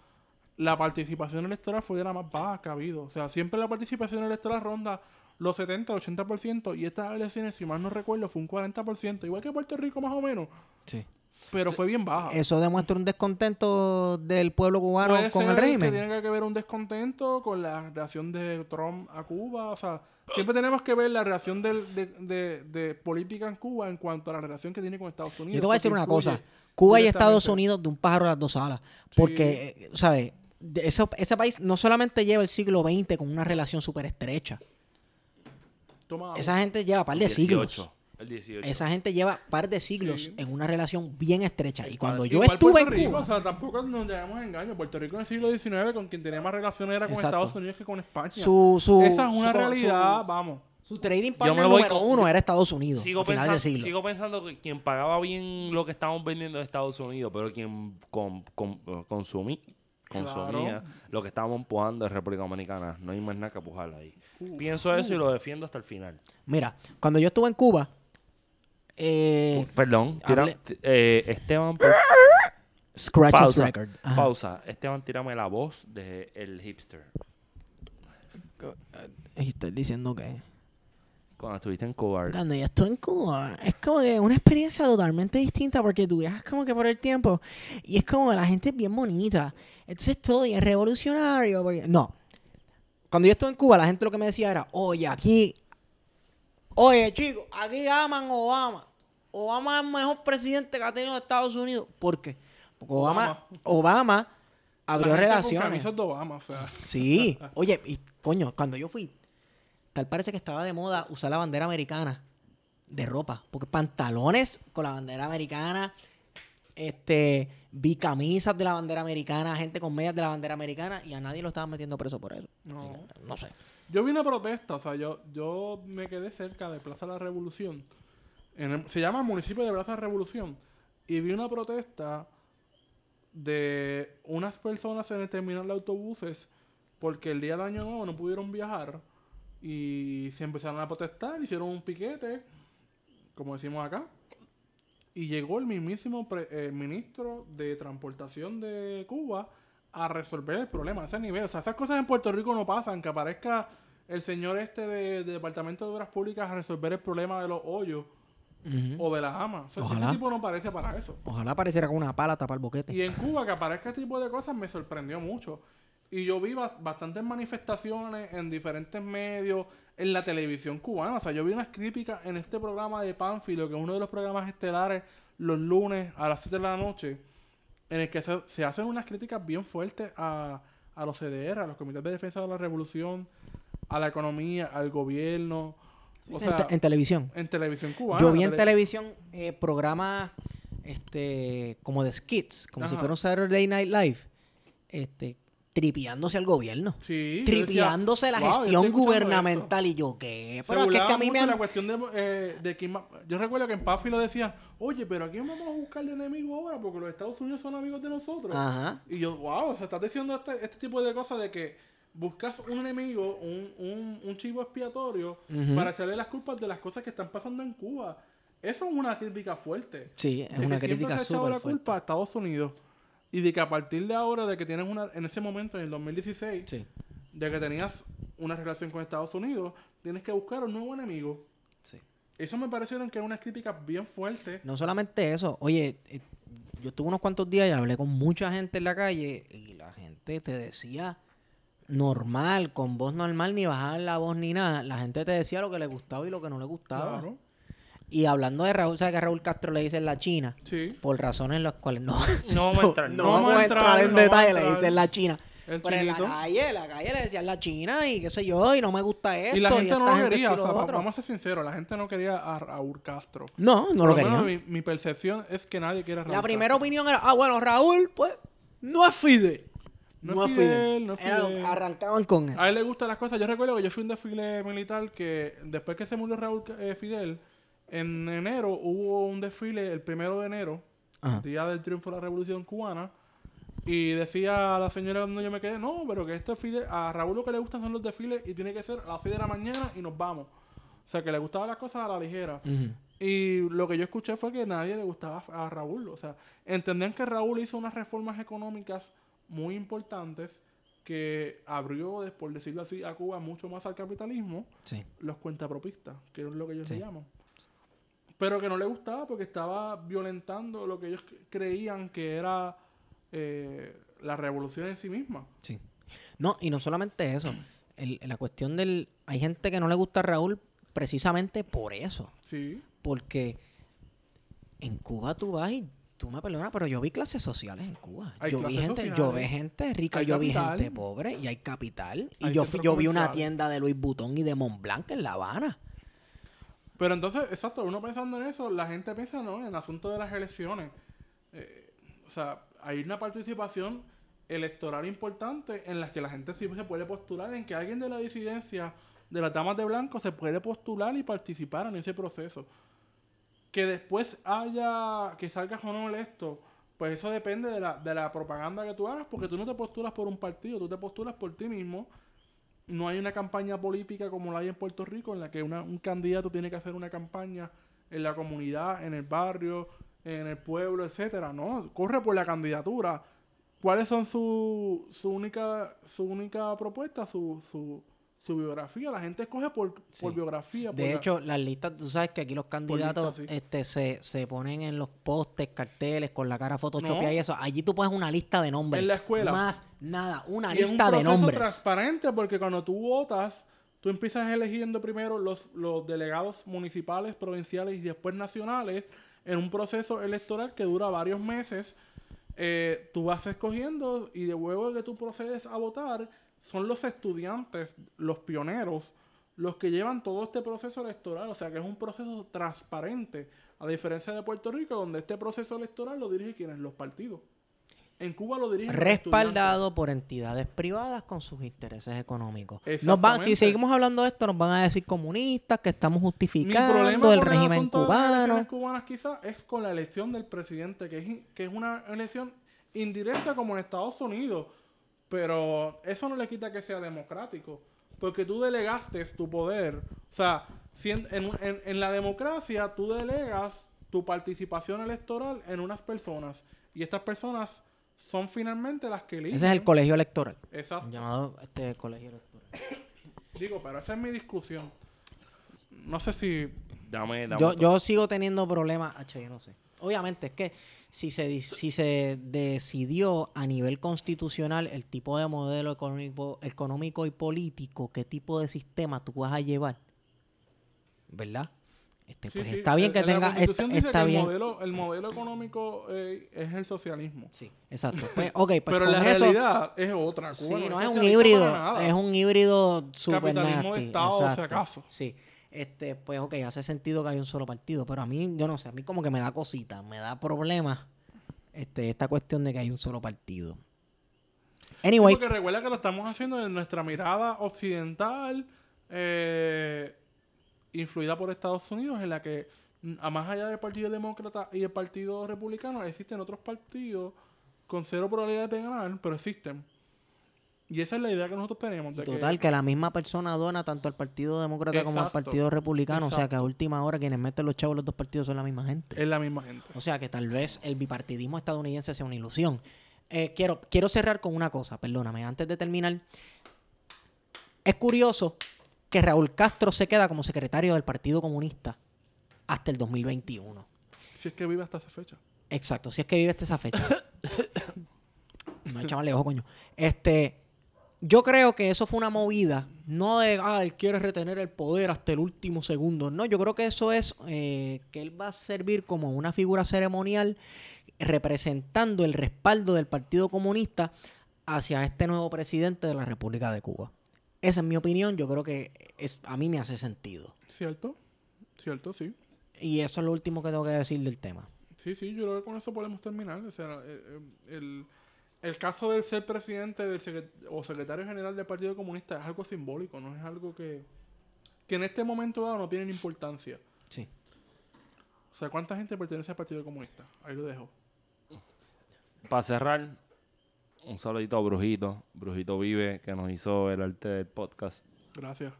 la participación electoral fue de la más baja que ha habido o sea siempre la participación electoral ronda los 70 80% y estas elecciones si mal no recuerdo fue un 40% igual que Puerto Rico más o menos Sí. pero fue bien baja Eso demuestra un descontento del pueblo cubano Puede con ser el Que régimen. tiene que ver un descontento con la reacción de Trump a Cuba. O sea, siempre tenemos que ver la reacción del- de, de- de política en Cuba en cuanto a la relación que tiene con Estados Unidos. Yo te voy a decir una cosa. Cuba y Estados. Unidos de un pájaro a las dos alas. Porque, eh, ¿sabes? De eso- ese país no solamente lleva el siglo XX con una relación súper estrecha. Toma, Esa gente lleva par de siglos. El 18. Esa gente lleva par de siglos Sí. en una relación bien estrecha. Y cuando yo igual estuve Puerto en Rico, Cuba... o sea, tampoco nos llevamos a engaño. Puerto Rico en el siglo XIX con quien tenía más relaciones era con Exacto. Estados Unidos que con España. Su, su, Esa es una su- realidad, su- vamos. Su, trading Yo partner me voy número con- uno era Estados Unidos. Sigo, a final pensando, de siglo. sigo pensando que quien pagaba bien lo que estábamos vendiendo de Estados Unidos, pero quien con, con- consumí, consumía Claro. lo que estábamos empujando de República Dominicana. No hay más nada que empujar ahí. Pienso eso y lo defiendo hasta el final. Mira, cuando yo estuve en Cuba... Eh, Perdón, tira- hable- eh, Esteban, por- Scratch his pausa, record. Ajá. pausa. Esteban, tírame la voz de el hipster. Y estoy diciendo que... Cuando estuviste en Cuba. Cuando yo estuve en Cuba, es como que una experiencia totalmente distinta porque tú viajas como que por el tiempo y es como la gente es bien bonita. Entonces todo bien revolucionario. porque- No. Cuando yo estuve en Cuba, la gente lo que me decía era, oye, aquí, oye, chicos, aquí aman Obama. Obama es el mejor presidente que ha tenido Estados Unidos. ¿Por qué? Porque Obama, Obama, abrió La gente relaciones. de Obama, o sea. Sí. Oye, y coño, cuando yo fui, tal parece que estaba de moda usar la bandera americana de ropa. Porque pantalones con la bandera americana, este, vi camisas de la bandera americana, gente con medias de la bandera americana y a nadie lo estaban metiendo preso por eso. No. No sé. Yo vi una protesta, o sea, yo, yo me quedé cerca de Plaza de la Revolución. Se llama municipio de Plaza de la Revolución. Y vi una protesta de unas personas en el terminal de autobuses porque el día de Año Nuevo no pudieron viajar y se empezaron a protestar, hicieron un piquete, como decimos acá. Y llegó el mismísimo eh, ministro de Transportación de Cuba a resolver el problema a ese nivel. O sea, esas cosas en Puerto Rico no pasan, que aparezca el señor este de, de Departamento de Obras Públicas a resolver el problema de los hoyos o de las amas. O sea, Ojalá. ese tipo no parece para eso. Ojalá pareciera con una pala tapar el boquete. Y en Cuba que aparezca este tipo de cosas me sorprendió mucho. Y yo vi ba- bastantes manifestaciones en diferentes medios, en la televisión cubana. O sea, yo vi unas críticas en este programa de Pánfilo, que es uno de los programas estelares los lunes a las 7 de la noche, en el que se, se hacen unas críticas bien fuertes a, a los CDR, a los comités de defensa de la revolución, a la economía, al gobierno. O en, sea, te- en televisión. en televisión cubana. Yo vi en tele- televisión eh, programas este, como de skits, como si fuera un Saturday Night Live, este, tripeándose al gobierno. Sí, yo decía, tripeándose la "Wow, yo estoy gestión gubernamental y yo qué. Se Pero es que, es que a mí me han... la cuestión de, eh, de va- Yo recuerdo que en Pánfilo decían, oye, pero ¿a quién vamos a buscar de enemigo ahora? Porque los Estados Unidos son amigos de nosotros. Ajá. Y yo, wow, o sea, estás diciendo este, este tipo de cosas de que buscas un enemigo, un, un, un chivo expiatorio, para echarle las culpas de las cosas que están pasando en Cuba. Eso es una crítica fuerte. Sí, es De una que crítica se súper la fuerte. culpa a Estados Unidos. Y de que a partir de ahora, de que tienes una, en ese momento, en el 2016, Sí, de que tenías una relación con Estados Unidos, tienes que buscar un nuevo enemigo. sí. Eso me parecieron que eran unas críticas bien fuertes. No solamente eso, oye, eh, yo estuve unos cuantos días y hablé con mucha gente en la calle y la gente te decía normal, con voz normal, ni bajar la voz ni nada. La gente te decía lo que le gustaba y lo que no le gustaba. Claro. Y hablando de Raúl, ¿sabes que Raúl Castro le dicen la China? Sí. Por razones en las cuales no, No vamos a entrar. no no vamos a entrar entrar, en no detalle, le dicen la China. El Pero en la calle, en la calle le decían la China y qué sé yo, y no me gusta esto. Y la gente no lo gente quería, o sea, vamos a ser sinceros, la gente no quería a Raúl Castro. No, no Por lo menos querían. mi, mi percepción es que nadie quiere a Raúl La primera Castro. opinión era, ah, bueno, Raúl, pues, no es Fidel. No es Fidel, no es Era- Fidel. arrancaban con eso. A él le gustan las cosas. Yo recuerdo que yo fui un desfile militar que después que se murió Raúl eh, Fidel, en enero hubo un desfile, el primero de enero, Ajá. día del triunfo de la Revolución Cubana, y decía la señora donde yo me quedé, no, pero que este Fidel, a Raúl lo que le gustan son los desfiles y tiene que ser a las 6 de la mañana y nos vamos. O sea, que le gustaban las cosas a la ligera. Y lo que yo escuché fue que nadie le gustaba a Raúl. O sea, entendían que Raúl hizo unas reformas económicas muy importantes que abrió, por decirlo así, a Cuba mucho más al capitalismo, Sí. los cuentapropistas, que es lo que ellos Sí. se llaman. Pero que no le gustaba porque estaba violentando lo que ellos cre- creían que era eh, la revolución en sí misma. Sí. No, y no solamente eso. El- la cuestión del... Hay gente que no le gusta a Raúl precisamente por eso. Sí. Porque en Cuba tú vas y... Tú me perdonas, pero yo vi clases sociales en Cuba. Hay yo vi gente, yo vi gente rica, Hay yo vi gente pobre y hay capital. Y Hay yo, yo vi una tienda de Louis Vuitton y de Montblanc en La Habana. Pero entonces, exacto, uno pensando en eso, la gente piensa, ¿no? En el asunto de las elecciones. Eh, o sea, hay una participación electoral importante en la que la gente sí se puede postular, en que alguien de la disidencia de las damas de blanco se puede postular y participar en ese proceso. Que después haya, que salgas o no electo, pues eso depende de la, de la propaganda que tú hagas, porque tú no te postulas por un partido, tú te postulas por ti mismo no hay una campaña política como la hay en Puerto Rico, en la que una- un candidato tiene que hacer una campaña en la comunidad, en el barrio, en el pueblo, etcétera. No, corre por la candidatura. ¿Cuáles son su, su única su única propuesta, su, su, su biografía. La gente escoge por, por Sí. biografía. por De la- hecho, las listas, tú sabes que aquí los candidatos lista, sí. este, se, se ponen en los postes, carteles, con la cara photoshopeada No. y eso. Allí tú pones una lista de nombres. En la escuela. Más nada, una Y es un lista de nombres. transparente porque cuando tú votas, tú empiezas eligiendo primero los, los delegados municipales, provinciales y después nacionales en un proceso electoral que dura varios meses. Eh, tú vas escogiendo y de luego que tú procedes a votar, son los estudiantes, los pioneros, los que llevan todo este proceso electoral. O sea que es un proceso transparente, a diferencia de Puerto Rico, donde este proceso electoral lo dirigen quienes, los partidos. En Cuba lo dirigen respaldado por entidades privadas con sus intereses económicos. Nos van, si seguimos hablando de esto, nos van a decir comunistas que estamos justificando el el régimen asunto de las cubano. elecciones cubanas quizás es con la elección del presidente, que es, que es una elección indirecta como en Estados Unidos, pero eso no le quita que sea democrático, porque tú delegaste tu poder. O sea, si en, en- en- en la democracia tú delegas tu participación electoral en unas personas, y estas personas son finalmente las que eligen. Ese es el colegio electoral. Exacto. Llamado este colegio electoral. Digo, pero esa es mi discusión. No sé si Dame, dame Yo, yo sigo teniendo problemas. Hacho, yo no sé. Obviamente, es que si se, si se decidió a nivel constitucional el tipo de modelo económico, económico y político, qué tipo de sistema tú vas a llevar, ¿verdad? Este, Sí, pues sí, está bien en- que la tenga. Constitución Está, dice está que bien. El modelo, el modelo económico eh, es el socialismo. Sí, exacto. Pues, ok, pues pero con la eso. realidad es otra. Sí, Cuba no es un híbrido, es un híbrido super Capitalismo de nasty, Estado, si acaso. Sí, este, pues ok, hace sentido que hay un solo partido, pero a mí, yo no sé, a mí como que me da cosita, me da problemas este, esta cuestión de que hay un solo partido. Sí, Anyway, porque recuerda que lo estamos haciendo en nuestra mirada occidental, eh, influida por Estados Unidos, en la que, a más allá del Partido Demócrata y el Partido Republicano, existen otros partidos con cero probabilidades de ganar, pero existen. Y esa es la idea que nosotros tenemos. De total, que la misma persona dona tanto al Partido Demócrata como al Partido Republicano, o sea que a última hora quienes meten los chavos los dos partidos son la misma gente. es la misma gente. O sea que tal vez el bipartidismo estadounidense sea una ilusión. Eh, quiero, quiero cerrar con una cosa, perdóname, antes de terminar. Es curioso que Raúl Castro se queda como secretario del Partido Comunista hasta el 2021. Si es que vive hasta esa fecha. Exacto, si es que vive hasta esa fecha. no, chaval, ojo, coño. Este, yo creo que eso fue una movida, no de, ah, él quiere retener el poder hasta el último segundo. No, yo creo que eso es eh, que él va a servir como una figura ceremonial representando el respaldo del Partido Comunista hacia este nuevo presidente de la República de Cuba. Esa es mi opinión, yo creo que es, a mí me hace sentido. ¿Cierto? ¿Cierto? Sí. Y eso es lo último que tengo que decir del tema. Sí, sí, yo creo que con eso podemos terminar. O sea, eh, eh, el, el caso del ser presidente del secret- o secretario general del Partido Comunista es algo simbólico, no es algo que, que en este momento dado no tiene importancia. Sí. O sea, ¿cuánta gente pertenece al Partido Comunista? Ahí lo dejo. Para cerrar, un saludito a Brujito. Brujito Vive, que nos hizo el arte del podcast. Gracias.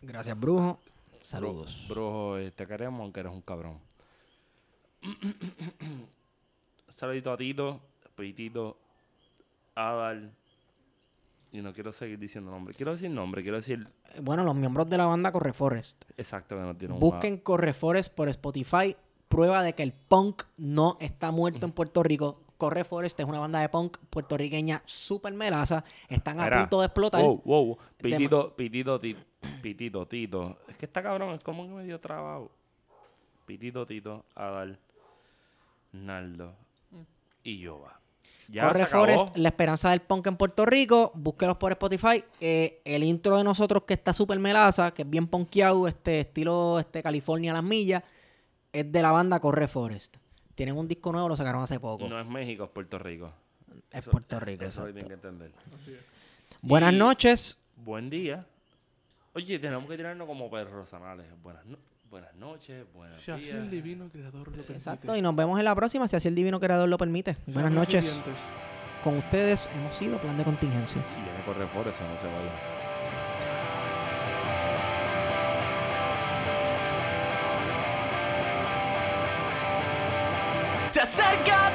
Gracias, Brujo. Saludos. Brujo, eh, te queremos, aunque eres un cabrón. saludito a Tito, Pitito, Adal. Y no quiero seguir diciendo nombre. Quiero decir nombre, quiero decir Bueno, los miembros de la banda Corre Forest. exacto que nos dieron una- Busquen Corre Forest por Spotify. Prueba de que el punk no está muerto en Puerto Rico. Corre Forest es una banda de punk puertorriqueña súper melaza. Están a punto de explotar. Wow, wow. Pitito, pitito, ti- pitito, tito. Es que está cabrón, es como que medio trabajo. Pitito, tito, Adal, Naldo y Yoba. Ya Corre. Forest, la esperanza del punk en Puerto Rico. Búsquelos por Spotify. Eh, el intro de nosotros que está súper melaza, que es bien punkeado, este estilo este California a las millas, es de la banda Corre Forest. Tienen un disco nuevo, lo sacaron hace poco. No es México, es Puerto Rico. es Eso- Puerto Rico, Eso tienen que entender. Buenas Y- noches. Buen día. Oye, tenemos que tirarnos como perros anales. Buenas, no- buenas noches, buenos Si así días. el divino creador lo permite. Exacto, y nos vemos en la próxima, si así el divino creador lo permite. Buenas noches. resilientes. Con ustedes hemos sido Plan de Contingencia. Y viene correr por eso, no se vaya. Te acerca